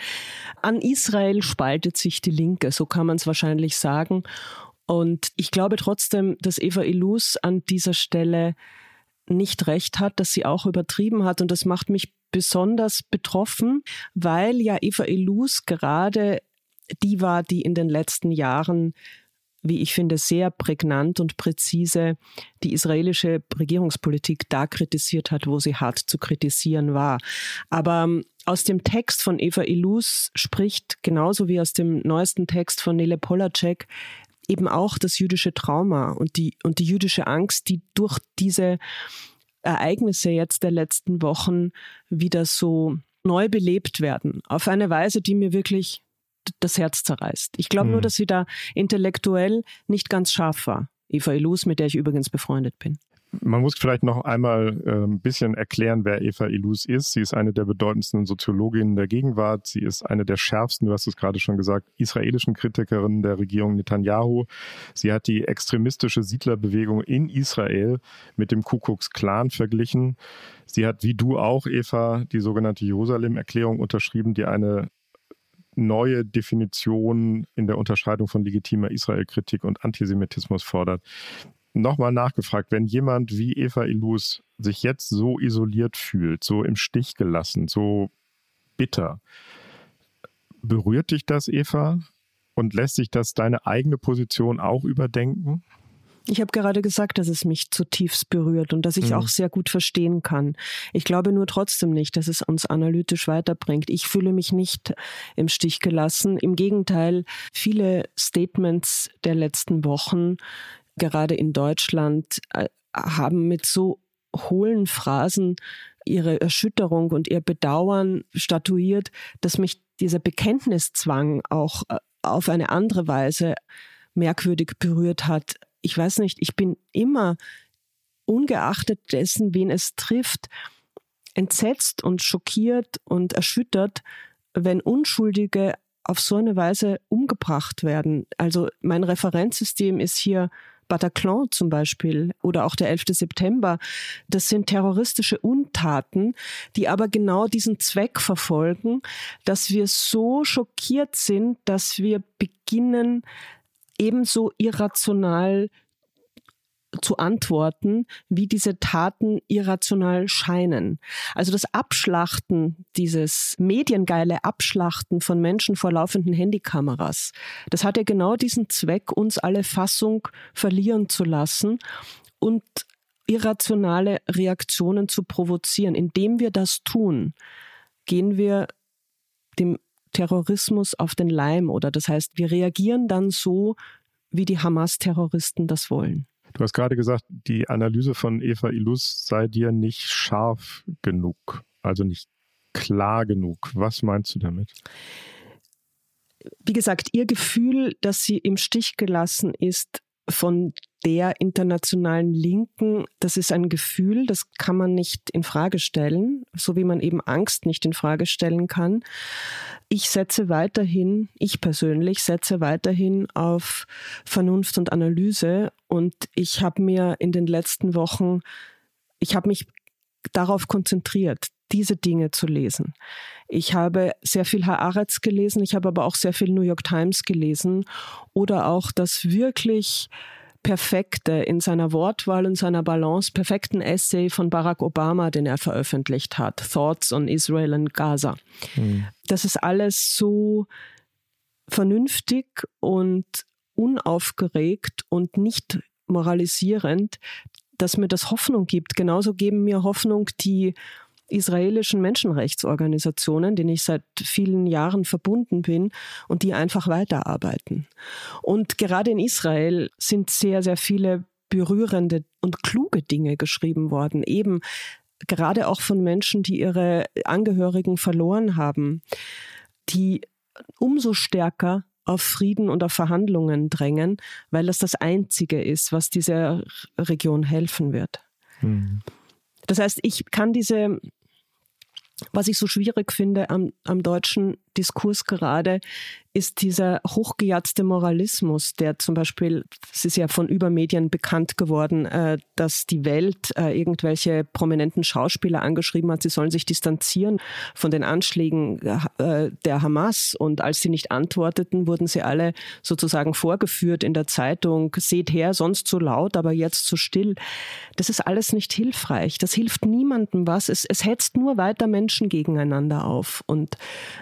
An Israel spaltet sich die Linke, so kann man es wahrscheinlich sagen. Und ich glaube trotzdem, dass Eva Illus an dieser Stelle nicht recht hat, dass sie auch übertrieben hat. Und das macht mich besonders betroffen, weil ja Eva Elus gerade die war, die in den letzten Jahren wie ich finde, sehr prägnant und präzise die israelische Regierungspolitik da kritisiert hat, wo sie hart zu kritisieren war. Aber ähm, aus dem Text von Eva Ilus spricht, genauso wie aus dem neuesten Text von Nele Polacek, eben auch das jüdische Trauma und die, und die jüdische Angst, die durch diese Ereignisse jetzt der letzten Wochen wieder so neu belebt werden. Auf eine Weise, die mir wirklich das Herz zerreißt. Ich glaube mhm. nur, dass sie da intellektuell nicht ganz scharf war. Eva Ilus, mit der ich übrigens befreundet bin. Man muss vielleicht noch einmal ein bisschen erklären, wer Eva Ilus ist. Sie ist eine der bedeutendsten Soziologinnen der Gegenwart. Sie ist eine der schärfsten, du hast es gerade schon gesagt, israelischen Kritikerinnen der Regierung Netanyahu. Sie hat die extremistische Siedlerbewegung in Israel mit dem Ku Klux Klan verglichen. Sie hat, wie du auch, Eva, die sogenannte Jerusalem-Erklärung unterschrieben, die eine neue Definition in der Unterscheidung von legitimer Israel-Kritik und Antisemitismus fordert nochmal nachgefragt, wenn jemand wie Eva Illus sich jetzt so isoliert fühlt, so im Stich gelassen, so bitter, berührt dich das, Eva? Und lässt sich das deine eigene Position auch überdenken? Ich habe gerade gesagt, dass es mich zutiefst berührt und dass ich mhm. auch sehr gut verstehen kann. Ich glaube nur trotzdem nicht, dass es uns analytisch weiterbringt. Ich fühle mich nicht im Stich gelassen. Im Gegenteil, viele Statements der letzten Wochen gerade in Deutschland, äh, haben mit so hohlen Phrasen ihre Erschütterung und ihr Bedauern statuiert, dass mich dieser Bekenntniszwang auch äh, auf eine andere Weise merkwürdig berührt hat. Ich weiß nicht, ich bin immer ungeachtet dessen, wen es trifft, entsetzt und schockiert und erschüttert, wenn Unschuldige auf so eine Weise umgebracht werden. Also mein Referenzsystem ist hier Bataclan zum Beispiel oder auch der 11. September. Das sind terroristische Untaten, die aber genau diesen Zweck verfolgen, dass wir so schockiert sind, dass wir beginnen, ebenso irrational zu antworten, wie diese Taten irrational scheinen. Also das Abschlachten, dieses mediengeile Abschlachten von Menschen vor laufenden Handykameras, das hat ja genau diesen Zweck, uns alle Fassung verlieren zu lassen und irrationale Reaktionen zu provozieren. Indem wir das tun, gehen wir dem Terrorismus auf den Leim oder das heißt, wir reagieren dann so, wie die Hamas-Terroristen das wollen. Du hast gerade gesagt, die Analyse von Eva Illus sei dir nicht scharf genug, also nicht klar genug. Was meinst du damit? Wie gesagt, ihr Gefühl, dass sie im Stich gelassen ist von der internationalen Linken, das ist ein Gefühl, das kann man nicht in Frage stellen, so wie man eben Angst nicht in Frage stellen kann. Ich setze weiterhin, ich persönlich setze weiterhin auf Vernunft und Analyse und ich habe mir in den letzten Wochen, ich habe mich darauf konzentriert, diese Dinge zu lesen. Ich habe sehr viel Haaretz gelesen, ich habe aber auch sehr viel New York Times gelesen oder auch das wirklich perfekte in seiner Wortwahl und seiner Balance perfekten Essay von Barack Obama, den er veröffentlicht hat, Thoughts on Israel and Gaza. Mhm. Das ist alles so vernünftig und unaufgeregt und nicht moralisierend, dass mir das Hoffnung gibt. Genauso geben mir Hoffnung die israelischen Menschenrechtsorganisationen, denen ich seit vielen Jahren verbunden bin und die einfach weiterarbeiten. Und gerade in Israel sind sehr, sehr viele berührende und kluge Dinge geschrieben worden, eben gerade auch von Menschen, die ihre Angehörigen verloren haben, die umso stärker auf Frieden und auf Verhandlungen drängen, weil das das Einzige ist, was dieser Region helfen wird. Mhm. Das heißt, ich kann diese was ich so schwierig finde am, am deutschen Diskurs gerade, ist dieser hochgejatzte Moralismus, der zum Beispiel, es ist ja von Übermedien bekannt geworden, äh, dass die Welt äh, irgendwelche prominenten Schauspieler angeschrieben hat, sie sollen sich distanzieren von den Anschlägen äh, der Hamas. Und als sie nicht antworteten, wurden sie alle sozusagen vorgeführt in der Zeitung, seht her, sonst so laut, aber jetzt so still. Das ist alles nicht hilfreich. Das hilft niemandem was. Es, es hetzt nur weiter Menschen gegeneinander auf. Und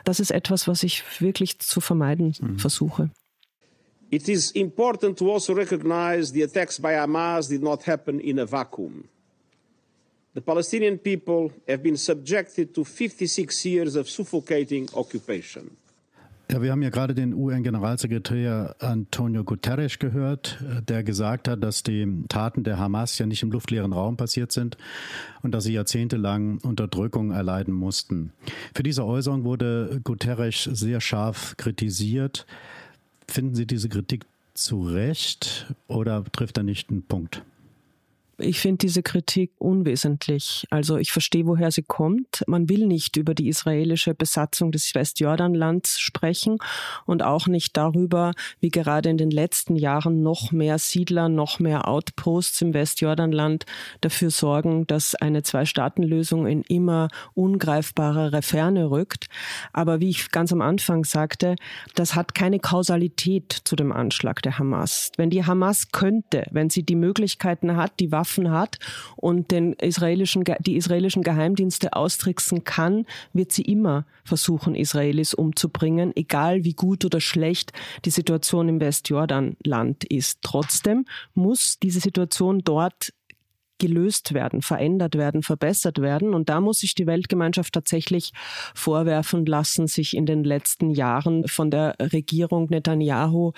das ist etwas, was ich wirklich zu vermeiden mhm. versuche. It is important to also recognize the attacks by Hamas did not happen in a vacuum. The Palestinian people have been subjected to 56 years of suffocating occupation. Ja, wir haben ja gerade den UN-Generalsekretär Antonio Guterres gehört, der gesagt hat, dass die Taten der Hamas ja nicht im luftleeren Raum passiert sind und dass sie jahrzehntelang Unterdrückung erleiden mussten. Für diese Äußerung wurde Guterres sehr scharf kritisiert. Finden Sie diese Kritik zu Recht oder trifft er nicht einen Punkt? Ich finde diese Kritik unwesentlich. Also ich verstehe, woher sie kommt. Man will nicht über die israelische Besatzung des Westjordanlands sprechen und auch nicht darüber, wie gerade in den letzten Jahren noch mehr Siedler, noch mehr Outposts im Westjordanland dafür sorgen, dass eine Zwei-Staaten-Lösung in immer ungreifbarere Ferne rückt. Aber wie ich ganz am Anfang sagte, das hat keine Kausalität zu dem Anschlag der Hamas. Wenn die Hamas könnte, wenn sie die Möglichkeiten hat, die Waffen Waffen hat und den israelischen, die israelischen Geheimdienste austricksen kann, wird sie immer versuchen, Israelis umzubringen, egal wie gut oder schlecht die Situation im Westjordanland ist. Trotzdem muss diese Situation dort gelöst werden, verändert werden, verbessert werden. Und da muss sich die Weltgemeinschaft tatsächlich vorwerfen lassen, sich in den letzten Jahren von der Regierung Netanyahu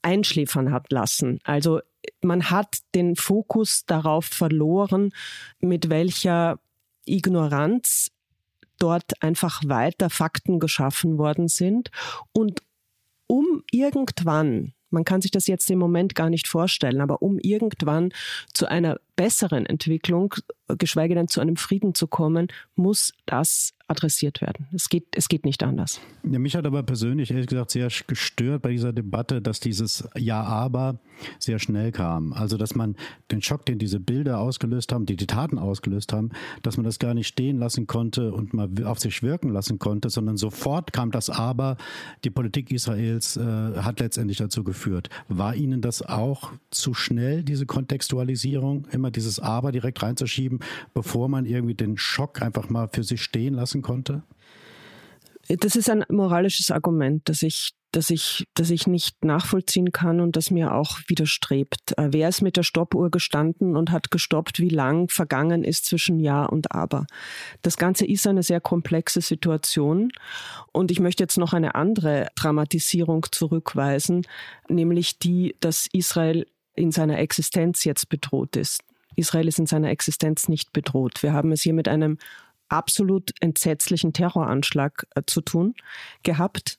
einschläfern hat lassen. Also man hat den Fokus darauf verloren, mit welcher Ignoranz dort einfach weiter Fakten geschaffen worden sind. Und um irgendwann man kann sich das jetzt im Moment gar nicht vorstellen, aber um irgendwann zu einer besseren Entwicklung, geschweige denn zu einem Frieden zu kommen, muss das adressiert werden. Es geht, es geht nicht anders. Ja, mich hat aber persönlich ehrlich gesagt sehr gestört bei dieser Debatte, dass dieses Ja, aber sehr schnell kam. Also, dass man den Schock, den diese Bilder ausgelöst haben, die die Taten ausgelöst haben, dass man das gar nicht stehen lassen konnte und mal auf sich wirken lassen konnte, sondern sofort kam das Aber. Die Politik Israels äh, hat letztendlich dazu geführt. War Ihnen das auch zu schnell, diese Kontextualisierung, immer dieses Aber direkt reinzuschieben, bevor man irgendwie den Schock einfach mal für sich stehen lassen konnte? Das ist ein moralisches Argument, das ich, das ich, das ich nicht nachvollziehen kann und das mir auch widerstrebt. Äh, wer ist mit der Stoppuhr gestanden und hat gestoppt, wie lang vergangen ist zwischen Ja und Aber? Das Ganze ist eine sehr komplexe Situation und ich möchte jetzt noch eine andere Dramatisierung zurückweisen, nämlich die, dass Israel in seiner Existenz jetzt bedroht ist. Israel ist in seiner Existenz nicht bedroht. Wir haben es hier mit einem absolut entsetzlichen Terroranschlag äh, zu tun gehabt.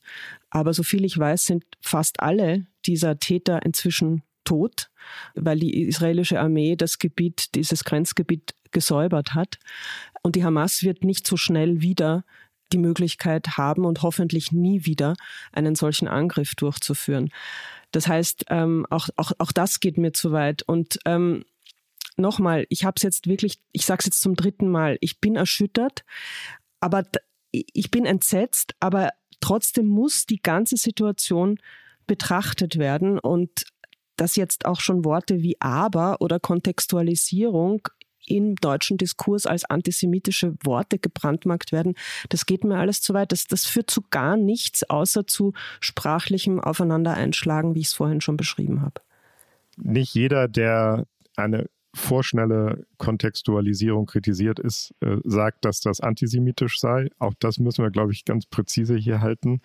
Aber soviel ich weiß, sind fast alle dieser Täter inzwischen tot, weil die israelische Armee das Gebiet, dieses Grenzgebiet gesäubert hat. Und die Hamas wird nicht so schnell wieder die Möglichkeit haben und hoffentlich nie wieder einen solchen Angriff durchzuführen. Das heißt, ähm, auch, auch, auch das geht mir zu weit. Und ähm, nochmal, ich habe es jetzt wirklich, ich sage es jetzt zum dritten Mal, ich bin erschüttert, aber ich bin entsetzt, aber trotzdem muss die ganze Situation betrachtet werden und dass jetzt auch schon Worte wie aber oder Kontextualisierung im deutschen Diskurs als antisemitische Worte gebrandmarkt werden, das geht mir alles zu weit. Das, das führt zu gar nichts, außer zu sprachlichem Aufeinandereinschlagen, wie ich es vorhin schon beschrieben habe. Nicht jeder, der eine vorschnelle Kontextualisierung kritisiert ist, äh, sagt, dass das antisemitisch sei. Auch das müssen wir, glaube ich, ganz präzise hier halten.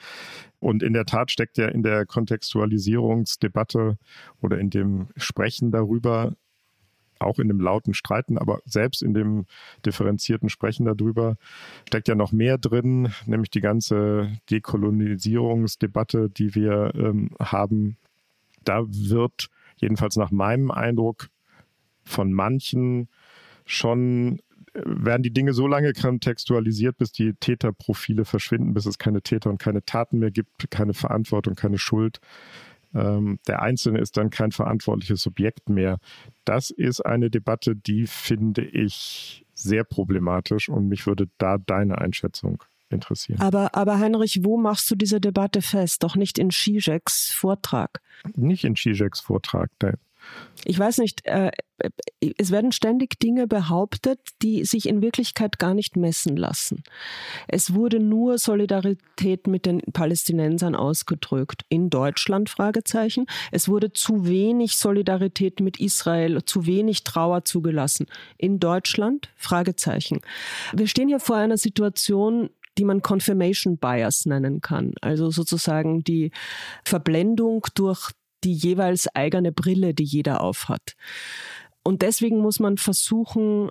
Und in der Tat steckt ja in der Kontextualisierungsdebatte oder in dem Sprechen darüber, auch in dem lauten Streiten, aber selbst in dem differenzierten Sprechen darüber steckt ja noch mehr drin, nämlich die ganze Dekolonisierungsdebatte, die wir ähm, haben. Da wird jedenfalls nach meinem Eindruck von manchen schon äh, werden die Dinge so lange kontextualisiert, bis die Täterprofile verschwinden, bis es keine Täter und keine Taten mehr gibt, keine Verantwortung, keine Schuld. Ähm, der Einzelne ist dann kein verantwortliches Subjekt mehr. Das ist eine Debatte, die finde ich sehr problematisch und mich würde da deine Einschätzung interessieren. Aber, aber Heinrich, wo machst du diese Debatte fest? Doch nicht in Zizeks Vortrag. Nicht in Zizeks Vortrag. Nein. Ich weiß nicht, äh, es werden ständig Dinge behauptet, die sich in Wirklichkeit gar nicht messen lassen. Es wurde nur Solidarität mit den Palästinensern ausgedrückt. In Deutschland, Fragezeichen. Es wurde zu wenig Solidarität mit Israel, zu wenig Trauer zugelassen. In Deutschland, Fragezeichen. Wir stehen hier vor einer Situation, die man Confirmation Bias nennen kann. Also sozusagen die Verblendung durch die jeweils eigene Brille, die jeder aufhat. Und deswegen muss man versuchen,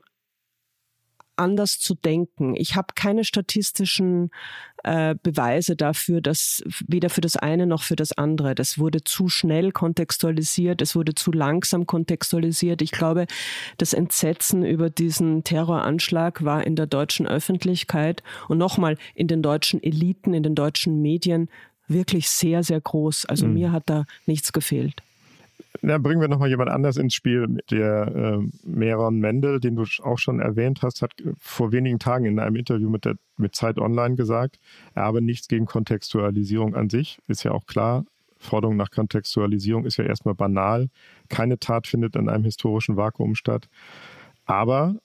anders zu denken. Ich habe keine statistischen äh, Beweise dafür, dass weder für das eine noch für das andere. Das wurde zu schnell kontextualisiert, es wurde zu langsam kontextualisiert. Ich glaube, das Entsetzen über diesen Terroranschlag war in der deutschen Öffentlichkeit und nochmal in den deutschen Eliten, in den deutschen Medien wirklich sehr, sehr groß. Also mhm. mir hat da nichts gefehlt. Na, bringen wir nochmal jemand anders ins Spiel. Der äh, Meron Mendel, den du auch schon erwähnt hast, hat vor wenigen Tagen in einem Interview mit, der, mit Zeit Online gesagt, er habe nichts gegen Kontextualisierung an sich. Ist ja auch klar. Forderung nach Kontextualisierung ist ja erstmal banal. Keine Tat findet in einem historischen Vakuum statt. Aber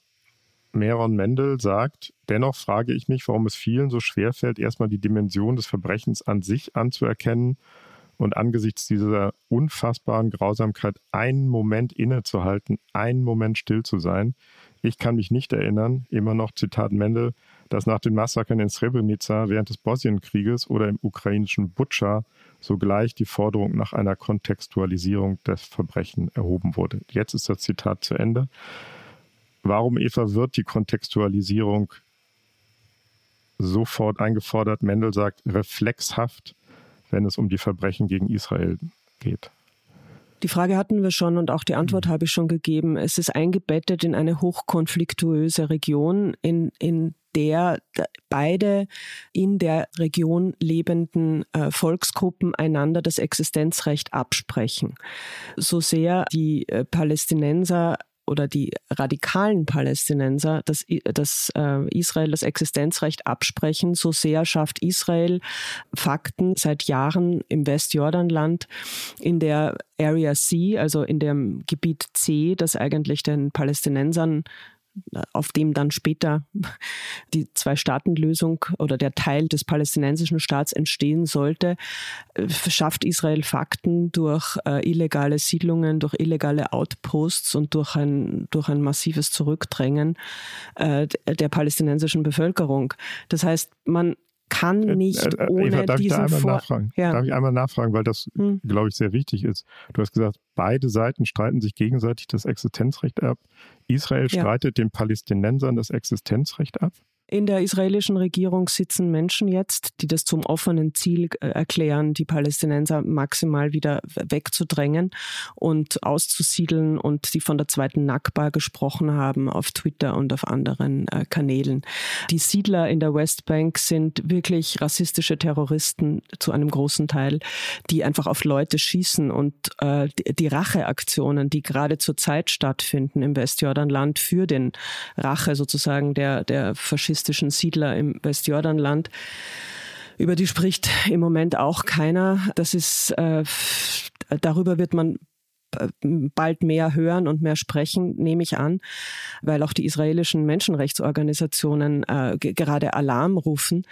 Meron Mendel sagt, dennoch frage ich mich, warum es vielen so schwer fällt, erstmal die Dimension des Verbrechens an sich anzuerkennen und angesichts dieser unfassbaren Grausamkeit einen Moment innezuhalten, einen Moment still zu sein. Ich kann mich nicht erinnern, immer noch Zitat Mendel, dass nach den Massakern in Srebrenica während des Bosnienkrieges oder im ukrainischen Butscha sogleich die Forderung nach einer Kontextualisierung des Verbrechen erhoben wurde. Jetzt ist das Zitat zu Ende. Warum, Eva, wird die Kontextualisierung sofort eingefordert. Mendel sagt reflexhaft, wenn es um die Verbrechen gegen Israel geht. Die Frage hatten wir schon und auch die Antwort mhm. habe ich schon gegeben. Es ist eingebettet in eine hochkonfliktuöse Region, in, in der beide in der Region lebenden äh, Volksgruppen einander das Existenzrecht absprechen. So sehr die äh, Palästinenser oder die radikalen Palästinenser, dass, dass äh, Israel das Existenzrecht absprechen. So sehr schafft Israel Fakten seit Jahren im Westjordanland in der Area C, also in dem Gebiet C, das eigentlich den Palästinensern auf dem dann später die Zwei-Staaten-Lösung oder der Teil des palästinensischen Staats entstehen sollte, äh, schafft Israel Fakten durch äh, illegale Siedlungen, durch illegale Outposts und durch ein, durch ein massives Zurückdrängen äh, der palästinensischen Bevölkerung. Das heißt, man kann äh, nicht äh, ohne Eva, darf diesen ich da einmal Vor nachfragen? Ja. Darf ich einmal nachfragen, weil das, hm. glaube ich, sehr wichtig ist. Du hast gesagt, beide Seiten streiten sich gegenseitig das Existenzrecht ab. Israel ja. streitet den Palästinensern das Existenzrecht ab. In der israelischen Regierung sitzen Menschen jetzt, die das zum offenen Ziel äh, erklären, die Palästinenser maximal wieder wegzudrängen und auszusiedeln und die von der zweiten Nakba gesprochen haben auf Twitter und auf anderen äh, Kanälen. Die Siedler in der Westbank sind wirklich rassistische Terroristen zu einem großen Teil, die einfach auf Leute schießen und äh, die, Racheaktionen, die gerade zur Zeit stattfinden im Westjordanland für den Rache sozusagen der, der Faschisten islamistischen Siedler im Westjordanland. Über die spricht im Moment auch keiner. Das ist, äh, darüber wird man äh, bald mehr hören und mehr sprechen, nehme ich an, weil auch die israelischen Menschenrechtsorganisationen äh, gerade Alarm rufen.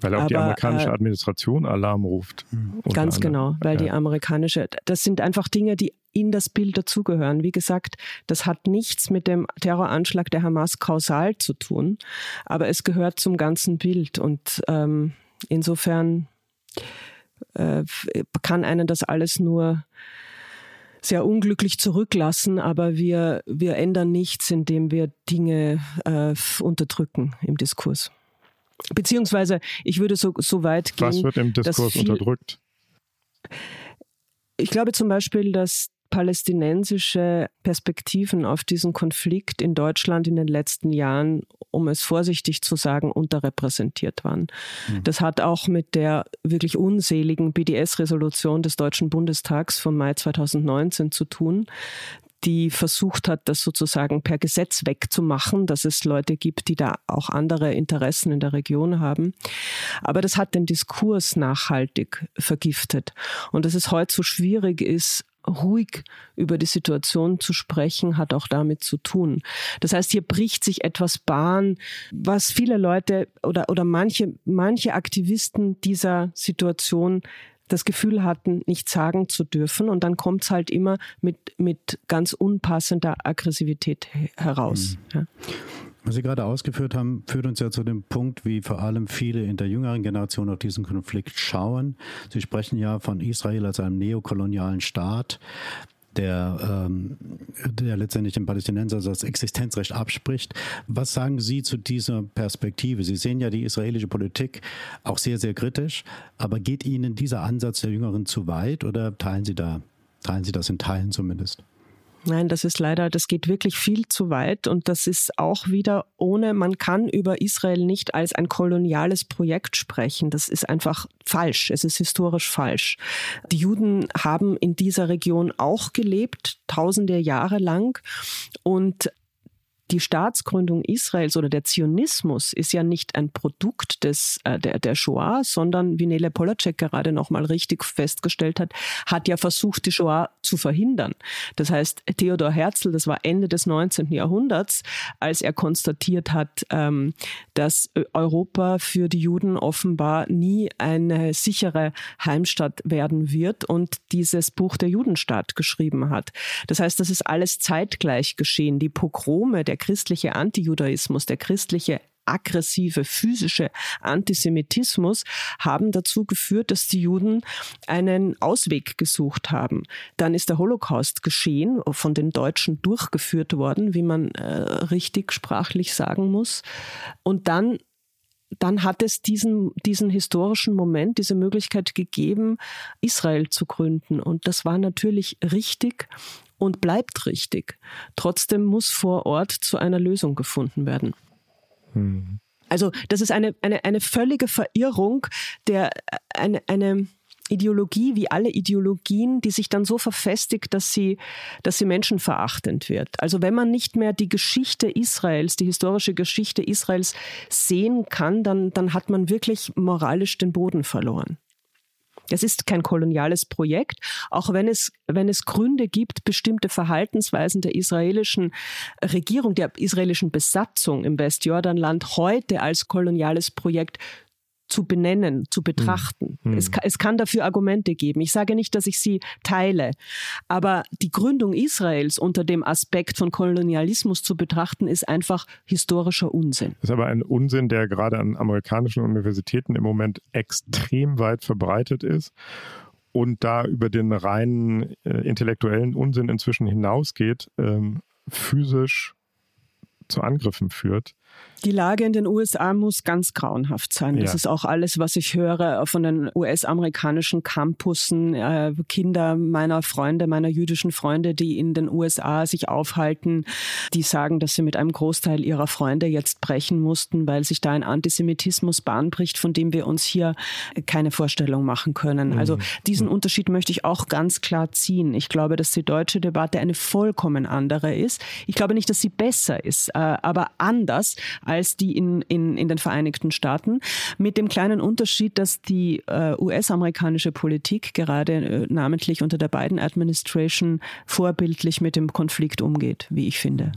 Weil auch Aber, die amerikanische äh, Administration Alarm ruft. Ganz genau, weil ja. die amerikanische, das sind einfach Dinge, die in das Bild dazugehören. Wie gesagt, das hat nichts mit dem Terroranschlag der Hamas kausal zu tun, aber es gehört zum ganzen Bild. Und ähm, insofern äh, kann einen das alles nur sehr unglücklich zurücklassen, aber wir, wir ändern nichts, indem wir Dinge äh, unterdrücken im Diskurs. Beziehungsweise, ich würde so, so weit gehen. Was wird im Diskurs viel, unterdrückt? Ich glaube zum Beispiel, dass palästinensische Perspektiven auf diesen Konflikt in Deutschland in den letzten Jahren, um es vorsichtig zu sagen, unterrepräsentiert waren. Mhm. Das hat auch mit der wirklich unseligen BDS-Resolution des Deutschen Bundestags vom Mai 2019 zu tun, die versucht hat, das sozusagen per Gesetz wegzumachen, dass es Leute gibt, die da auch andere Interessen in der Region haben. Aber das hat den Diskurs nachhaltig vergiftet. Und dass es heute so schwierig ist, ruhig über die Situation zu sprechen, hat auch damit zu tun. Das heißt, hier bricht sich etwas Bahn, was viele Leute oder, oder manche, manche Aktivisten dieser Situation das Gefühl hatten, nicht sagen zu dürfen. Und dann kommt es halt immer mit, mit ganz unpassender Aggressivität heraus. Mhm. Ja. Was Sie gerade ausgeführt haben, führt uns ja zu dem Punkt, wie vor allem viele in der jüngeren Generation auf diesen Konflikt schauen. Sie sprechen ja von Israel als einem neokolonialen Staat der, ähm, der letztendlich den Palästinensern das Existenzrecht abspricht. Was sagen Sie zu dieser Perspektive? Sie sehen ja die israelische Politik auch sehr, sehr kritisch, aber geht Ihnen dieser Ansatz der Jüngeren zu weit oder teilen Sie da, teilen Sie das in Teilen zumindest? Nein, das ist leider, das geht wirklich viel zu weit und das ist auch wieder ohne, man kann über Israel nicht als ein koloniales Projekt sprechen. Das ist einfach falsch. Es ist historisch falsch. Die Juden haben in dieser Region auch gelebt, tausende Jahre lang und die Staatsgründung Israels oder der Zionismus ist ja nicht ein Produkt des, äh, der, der Shoah, sondern wie Nele Polacek gerade nochmal richtig festgestellt hat, hat ja versucht, die Shoah zu verhindern. Das heißt, Theodor Herzl, das war Ende des 19. Jahrhunderts, als er konstatiert hat, ähm, dass Europa für die Juden offenbar nie eine sichere Heimstatt werden wird und dieses Buch der Judenstaat geschrieben hat. Das heißt, das ist alles zeitgleich geschehen. Die Pogrome der christliche Antijudaismus, der christliche aggressive physische Antisemitismus haben dazu geführt, dass die Juden einen Ausweg gesucht haben. Dann ist der Holocaust geschehen, von den Deutschen durchgeführt worden, wie man äh, richtig sprachlich sagen muss. Und dann dann hat es diesen, diesen historischen Moment, diese Möglichkeit gegeben, Israel zu gründen. Und das war natürlich richtig und bleibt richtig. Trotzdem muss vor Ort zu einer Lösung gefunden werden. Hm. Also das ist eine, eine, eine völlige Verirrung der eine, eine Ideologie wie alle Ideologien, die sich dann so verfestigt, dass sie, dass sie menschenverachtend wird. Also wenn man nicht mehr die Geschichte Israels, die historische Geschichte Israels sehen kann, dann, dann hat man wirklich moralisch den Boden verloren. Es ist kein koloniales Projekt, auch wenn es, wenn es Gründe gibt, bestimmte Verhaltensweisen der israelischen Regierung, der israelischen Besatzung im Westjordanland heute als koloniales Projekt zu benennen, zu betrachten. Mhm. Es, es, kann dafür Argumente geben. Ich sage nicht, dass ich sie teile, aber die Gründung Israels unter dem Aspekt von Kolonialismus zu betrachten, ist einfach historischer Unsinn. Das ist aber ein Unsinn, der gerade an amerikanischen Universitäten im Moment extrem weit verbreitet ist und da über den reinen äh, intellektuellen Unsinn inzwischen hinausgeht, ähm, physisch zu Angriffen führt. Die Lage in den USA muss ganz grauenhaft sein. Das ja. ist auch alles, was ich höre von den US-amerikanischen Campussen. Äh, Kinder meiner Freunde, meiner jüdischen Freunde, die in den USA sich aufhalten, die sagen, dass sie mit einem Großteil ihrer Freunde jetzt brechen mussten, weil sich da ein Antisemitismus bahnbricht, von dem wir uns hier keine Vorstellung machen können. Also mhm. diesen mhm. Unterschied möchte ich auch ganz klar ziehen. Ich glaube, dass die deutsche Debatte eine vollkommen andere ist. Ich glaube nicht, dass sie besser ist, äh, aber anders als die in, in, in den Vereinigten Staaten. Mit dem kleinen Unterschied, dass die äh, US-amerikanische Politik gerade äh, namentlich unter der Biden-Administration vorbildlich mit dem Konflikt umgeht, wie ich finde.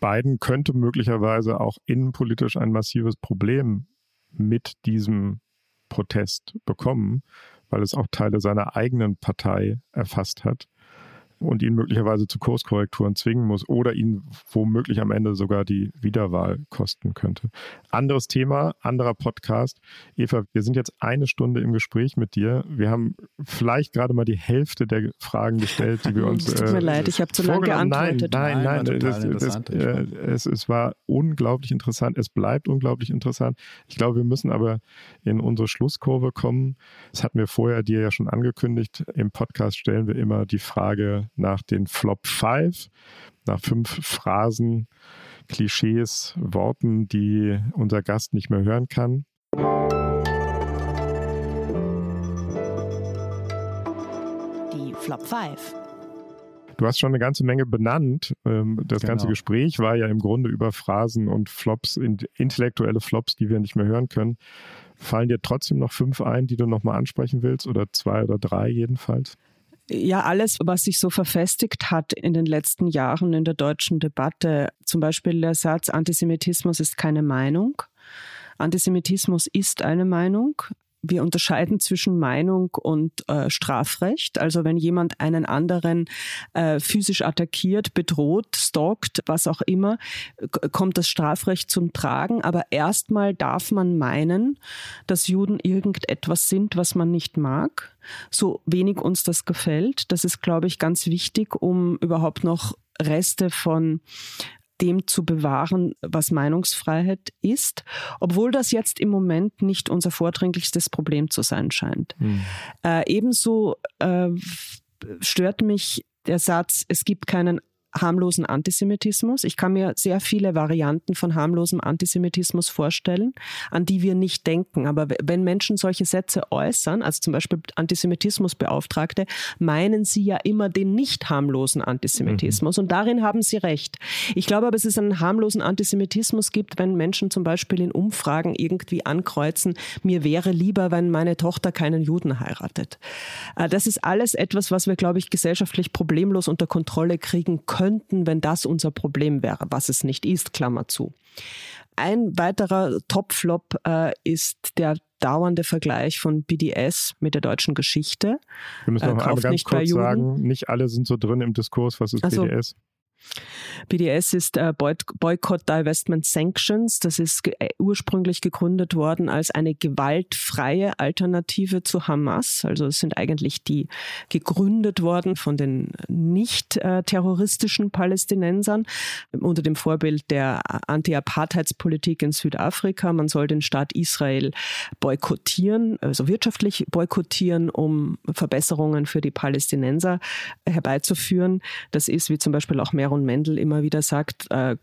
Biden könnte möglicherweise auch innenpolitisch ein massives Problem mit diesem Protest bekommen, weil es auch Teile seiner eigenen Partei erfasst hat und ihn möglicherweise zu Kurskorrekturen zwingen muss oder ihn womöglich am Ende sogar die Wiederwahl kosten könnte. Anderes Thema, anderer Podcast. Eva, wir sind jetzt eine Stunde im Gespräch mit dir. Wir haben vielleicht gerade mal die Hälfte der Fragen gestellt, die wir <laughs> uns. Es tut mir äh, leid, ich habe zu lange geantwortet. Nein, nein, nein. Das, das, äh, es, es war unglaublich interessant. Es bleibt unglaublich interessant. Ich glaube, wir müssen aber in unsere Schlusskurve kommen. Das hatten wir vorher dir ja schon angekündigt. Im Podcast stellen wir immer die Frage, nach den Flop 5, nach fünf Phrasen, Klischees, Worten, die unser Gast nicht mehr hören kann. Die Flop 5. Du hast schon eine ganze Menge benannt. Ähm, das genau. ganze Gespräch war ja im Grunde über Phrasen und Flops, intellektuelle Flops, die wir nicht mehr hören können. Fallen dir trotzdem noch fünf ein, die du nochmal ansprechen willst? Oder zwei oder drei jedenfalls? Ja, alles, was sich so verfestigt hat in den letzten Jahren in der deutschen Debatte, zum Beispiel der Satz, Antisemitismus ist keine Meinung. Antisemitismus ist eine Meinung wir unterscheiden zwischen Meinung und äh, Strafrecht. Also wenn jemand einen anderen äh, physisch attackiert, bedroht, stalkt, was auch immer, kommt das Strafrecht zum Tragen. Aber erstmal darf man meinen, dass Juden irgendetwas sind, was man nicht mag, so wenig uns das gefällt. Das ist, glaube ich, ganz wichtig, um überhaupt noch Reste von dem zu bewahren, was Meinungsfreiheit ist, obwohl das jetzt im Moment nicht unser vordringlichstes Problem zu sein scheint. Mhm. Äh, ebenso äh, stört mich der Satz, es gibt keinen harmlosen Antisemitismus. Ich kann mir sehr viele Varianten von harmlosem Antisemitismus vorstellen, an die wir nicht denken. Aber wenn Menschen solche Sätze äußern, also zum Beispiel Antisemitismusbeauftragte, meinen sie ja immer den nicht harmlosen Antisemitismus. Mhm. Und darin haben sie recht. Ich glaube aber, dass es einen harmlosen Antisemitismus gibt, wenn Menschen zum Beispiel in Umfragen irgendwie ankreuzen, mir wäre lieber, wenn meine Tochter keinen Juden heiratet. Äh, das ist alles etwas, was wir, glaube ich, gesellschaftlich problemlos unter Kontrolle kriegen können könnten, wenn das unser Problem wäre, was es nicht ist, Klammer zu. Ein weiterer Top-Flop äh, ist der dauernde Vergleich von BDS mit der deutschen Geschichte. Wir müssen noch äh, einmal ganz kurz sagen, nicht alle sind so drin im Diskurs, was ist also, BDS? BDS ist äh, Boycott, Divestment Sanctions. Das ist äh, ursprünglich gegründet worden als eine gewaltfreie Alternative zu Hamas. Also es sind eigentlich die gegründet worden von den nicht äh, terroristischen Palästinensern unter dem Vorbild der Anti-Apartheidspolitik in Südafrika. Man soll den Staat Israel boykottieren, also wirtschaftlich boykottieren, um Verbesserungen für die Palästinenser herbeizuführen. Das ist, wie zum Beispiel auch Meron Mendel immer wieder sagt, äh,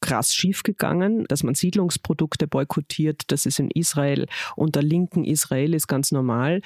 krass schiefgegangen, dass man Siedlungsprodukte boykottiert. Das ist in Israel unter linken Israelis ganz normal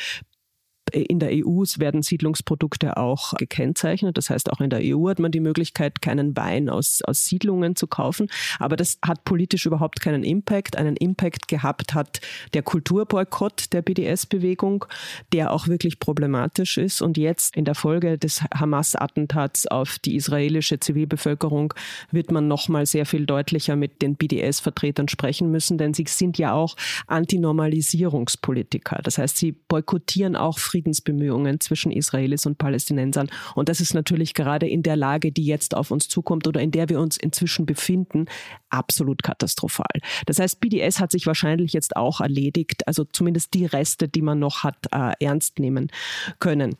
in der EU werden Siedlungsprodukte auch gekennzeichnet. Das heißt, auch in der EU hat man die Möglichkeit, keinen Wein aus, aus Siedlungen zu kaufen. Aber das hat politisch überhaupt keinen Impact. Einen Impact gehabt hat der Kulturboykott der BDS-Bewegung, der auch wirklich problematisch ist. Und jetzt in der Folge des Hamas-Attentats auf die israelische Zivilbevölkerung wird man nochmal sehr viel deutlicher mit den BDS-Vertretern sprechen müssen, denn sie sind ja auch Antinormalisierungspolitiker. Das heißt, sie boykottieren auch Frieden Friedensbemühungen zwischen Israelis und Palästinensern. Und das ist natürlich gerade in der Lage, die jetzt auf uns zukommt oder in der wir uns inzwischen befinden, absolut katastrophal. Das heißt, BDS hat sich wahrscheinlich jetzt auch erledigt, also zumindest die Reste, die man noch hat, äh, ernst nehmen können.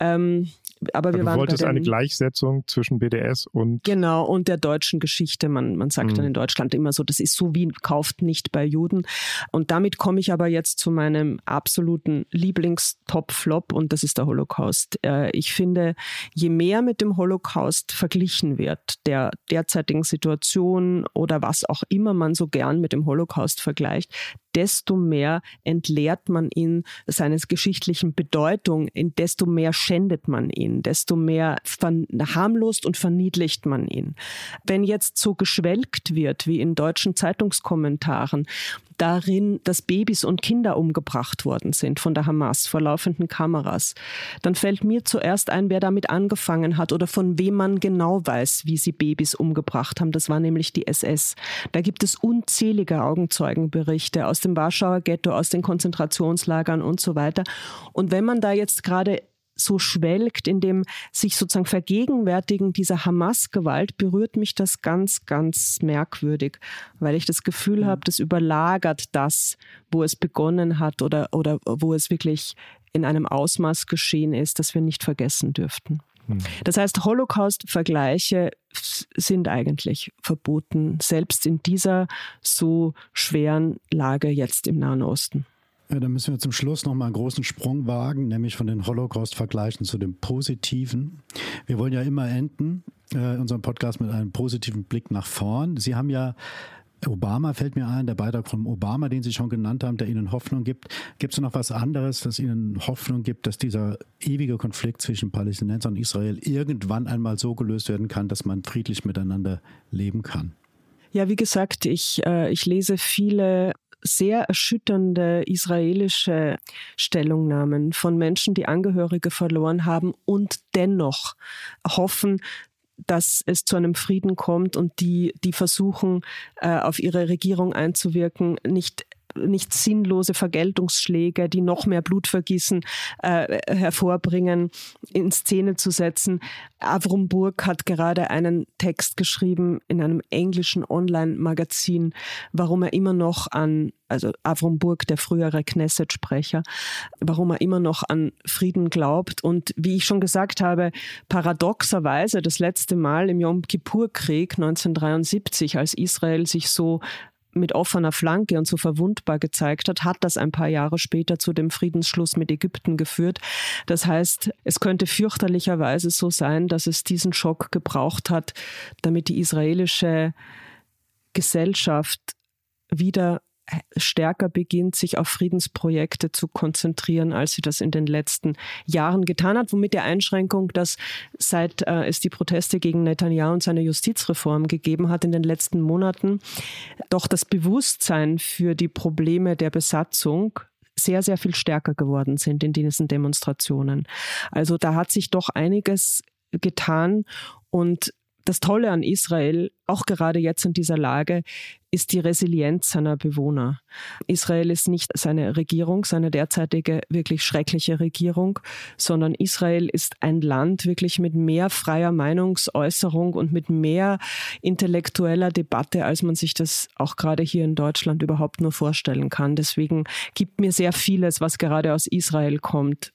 Ähm, aber wir du waren wolltest den, eine Gleichsetzung zwischen BDS und genau und der deutschen Geschichte. Man, man sagt mhm. dann in Deutschland immer so, das ist so wie kauft nicht bei Juden. Und damit komme ich aber jetzt zu meinem absoluten Lieblings-Top-Flop und das ist der Holocaust. Äh, ich finde, je mehr mit dem Holocaust verglichen wird, der derzeitigen Situation oder was auch immer man so gern mit dem Holocaust vergleicht, desto mehr entleert man ihn seines geschichtlichen Bedeutung, desto mehr schändet man ihn, desto mehr verharmlost und verniedlicht man ihn. Wenn jetzt so geschwelgt wird, wie in deutschen Zeitungskommentaren, darin, dass Babys und Kinder umgebracht worden sind von der Hamas vor laufenden Kameras, dann fällt mir zuerst ein, wer damit angefangen hat oder von wem man genau weiß, wie sie Babys umgebracht haben. Das war nämlich die SS. Da gibt es unzählige Augenzeugenberichte aus dem Warschauer Ghetto, aus den Konzentrationslagern und so weiter. Und wenn man da jetzt gerade so schwelgt, in dem sich sozusagen Vergegenwärtigen dieser Hamas-Gewalt, berührt mich das ganz, ganz merkwürdig, weil ich das Gefühl mhm. habe, das überlagert das, wo es begonnen hat oder, oder wo es wirklich in einem Ausmaß geschehen ist, das wir nicht vergessen dürften. Mhm. Das heißt, Holocaust-Vergleiche sind eigentlich verboten, selbst in dieser so schweren Lage jetzt im Nahen Osten. Ja, dann müssen wir zum Schluss noch mal einen großen Sprung wagen, nämlich von den Holocaust-Vergleichen zu dem Positiven. Wir wollen ja immer enden, äh, unseren Podcast mit einem positiven Blick nach vorn. Sie haben ja Obama fällt mir ein, der Beitrag von Obama, den Sie schon genannt haben, der Ihnen Hoffnung gibt. Gibt es noch was anderes, das Ihnen Hoffnung gibt, dass dieser ewige Konflikt zwischen Palästinensern und Israel irgendwann einmal so gelöst werden kann, dass man friedlich miteinander leben kann? Ja, wie gesagt, ich, äh, ich lese viele sehr erschütternde israelische Stellungnahmen von Menschen, die Angehörige verloren haben und dennoch hoffen, dass es zu einem Frieden kommt und die, die versuchen, äh, auf ihre Regierung einzuwirken, nicht nicht sinnlose Vergeltungsschläge, die noch mehr Blutvergießen äh, hervorbringen, in Szene zu setzen. Avrum Burg hat gerade einen Text geschrieben in einem englischen Online-Magazin, warum er immer noch an also Avrum Burg, der frühere Knesset-Sprecher, warum er immer noch an Frieden glaubt. Und wie ich schon gesagt habe, paradoxerweise das letzte Mal im Yom Kippur-Krieg 1973, als Israel sich so mit offener Flanke und so verwundbar gezeigt hat, hat das ein paar Jahre später zu dem Friedensschluss mit Ägypten geführt. Das heißt, es könnte fürchterlicherweise so sein, dass es diesen Schock gebraucht hat, damit die israelische Gesellschaft wieder stärker beginnt, sich auf Friedensprojekte zu konzentrieren, als sie das in den letzten Jahren getan hat, womit der Einschränkung, dass seit äh, es die Proteste gegen Netanyahu und seine Justizreform gegeben hat in den letzten Monaten, doch das Bewusstsein für die Probleme der Besatzung sehr, sehr viel stärker geworden sind in diesen Demonstrationen. Also da hat sich doch einiges getan und das Tolle an Israel, auch gerade jetzt in dieser Lage, ist die Resilienz seiner Bewohner. Israel ist nicht seine Regierung, seine derzeitige wirklich schreckliche Regierung, sondern Israel ist ein Land wirklich mit mehr freier Meinungsäußerung und mit mehr intellektueller Debatte, als man sich das auch gerade hier in Deutschland überhaupt nur vorstellen kann. Deswegen gibt mir sehr vieles, was gerade aus Israel kommt,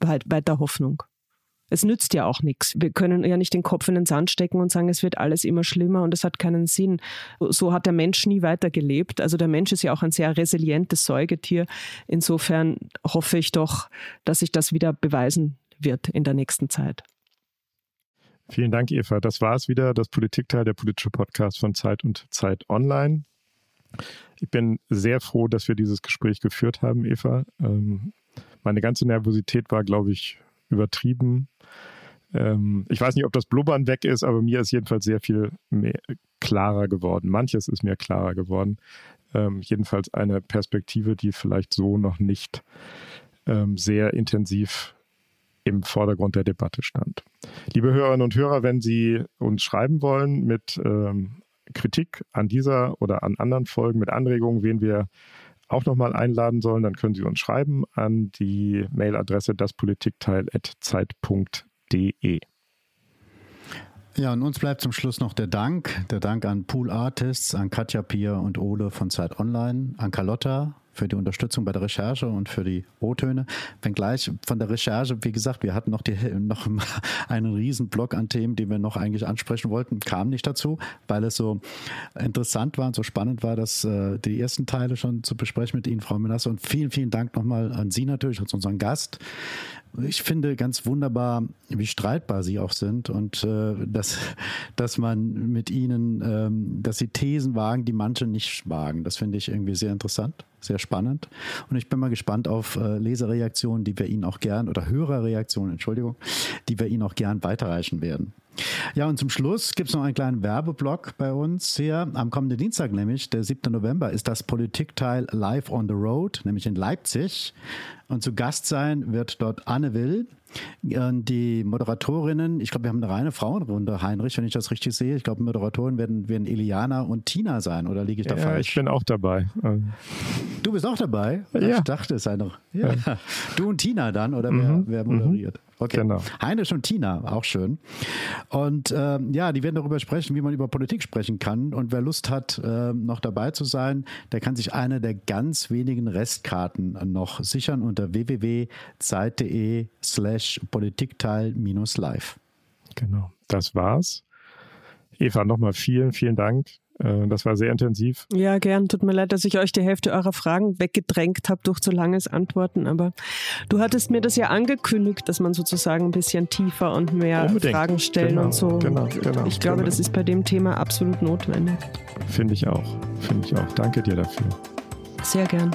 weiter Hoffnung. Es nützt ja auch nichts. Wir können ja nicht den Kopf in den Sand stecken und sagen, es wird alles immer schlimmer und es hat keinen Sinn. So hat der Mensch nie weitergelebt. Also der Mensch ist ja auch ein sehr resilientes Säugetier. Insofern hoffe ich doch, dass sich das wieder beweisen wird in der nächsten Zeit. Vielen Dank, Eva. Das war es wieder, das Politikteil, der politische Podcast von Zeit und Zeit Online. Ich bin sehr froh, dass wir dieses Gespräch geführt haben, Eva. Ähm, meine ganze Nervosität war, glaube ich, übertrieben. Ähm, ich weiß nicht, ob das Blubbern weg ist, aber mir ist jedenfalls sehr viel mehr, klarer geworden. Manches ist mir klarer geworden. Ähm, jedenfalls eine Perspektive, die vielleicht so noch nicht ähm, sehr intensiv im Vordergrund der Debatte stand. Liebe Hörerinnen und Hörer, wenn Sie uns schreiben wollen mit ähm, Kritik an dieser oder an anderen Folgen, mit Anregungen, wen wir auch nochmal einladen sollen, dann können Sie uns schreiben an die Mailadresse daspolitikteil.zeit.de. Ja, und uns bleibt zum Schluss noch der Dank. Der Dank an Pool Artists, an Katja Pier und Ole von Zeit Online, an Carlotta für die Unterstützung bei der Recherche und für die O-Töne. Wenngleich von der Recherche, wie gesagt, wir hatten noch, die, <laughs> noch einen riesen Block an Themen, die wir noch eigentlich ansprechen wollten, kam nicht dazu, weil es so interessant war und so spannend war, dass äh, die ersten Teile schon zu besprechen mit Ihnen, Frau Menasse. Und vielen, vielen Dank nochmal an Sie natürlich, als unseren Gast. Ich finde ganz wunderbar, wie streitbar sie auch sind und äh, dass, dass man mit ihnen, ähm, dass sie Thesen wagen, die manche nicht wagen. Das finde ich irgendwie sehr interessant sehr spannend. Und ich bin mal gespannt auf äh, Leserreaktionen, die wir Ihnen auch gern, oder Hörerreaktionen, Entschuldigung, die wir Ihnen auch gern weiterreichen werden. Ja, und zum Schluss gibt es noch einen kleinen Werbeblock bei uns hier. Am kommenden Dienstag, nämlich der 7. November, ist das Politikteil Live on the Road, nämlich in Leipzig. Und zu Gast sein wird dort Anne Will. Die Moderatorinnen, ich glaube, wir haben eine reine Frauenrunde, Heinrich, wenn ich das richtig sehe. Ich glaube, Moderatoren werden, werden Eliana und Tina sein, oder liege ich da ja, falsch? Ich bin auch dabei. Du bist auch dabei? Ja. Ich dachte, es sei noch. Ja. Du und Tina dann, oder wer, mhm. wer moderiert? Okay. Genau. Heinrich und Tina, auch schön. Und ähm, ja, die werden darüber sprechen, wie man über Politik sprechen kann. Und wer Lust hat, äh, noch dabei zu sein, der kann sich eine der ganz wenigen Restkarten noch sichern unter www.zeit.de slash politikteil-live. Genau, das war's. Eva, nochmal vielen, vielen Dank das war sehr intensiv. Ja, gern. Tut mir leid, dass ich euch die Hälfte eurer Fragen weggedrängt habe durch zu langes Antworten. Aber du hattest mir das ja angekündigt, dass man sozusagen ein bisschen tiefer und mehr Unbedingt. Fragen stellen genau, und so. Genau, genau, ich glaube, genau. das ist bei dem Thema absolut notwendig. Finde ich auch. Finde ich auch. Danke dir dafür. Sehr gern.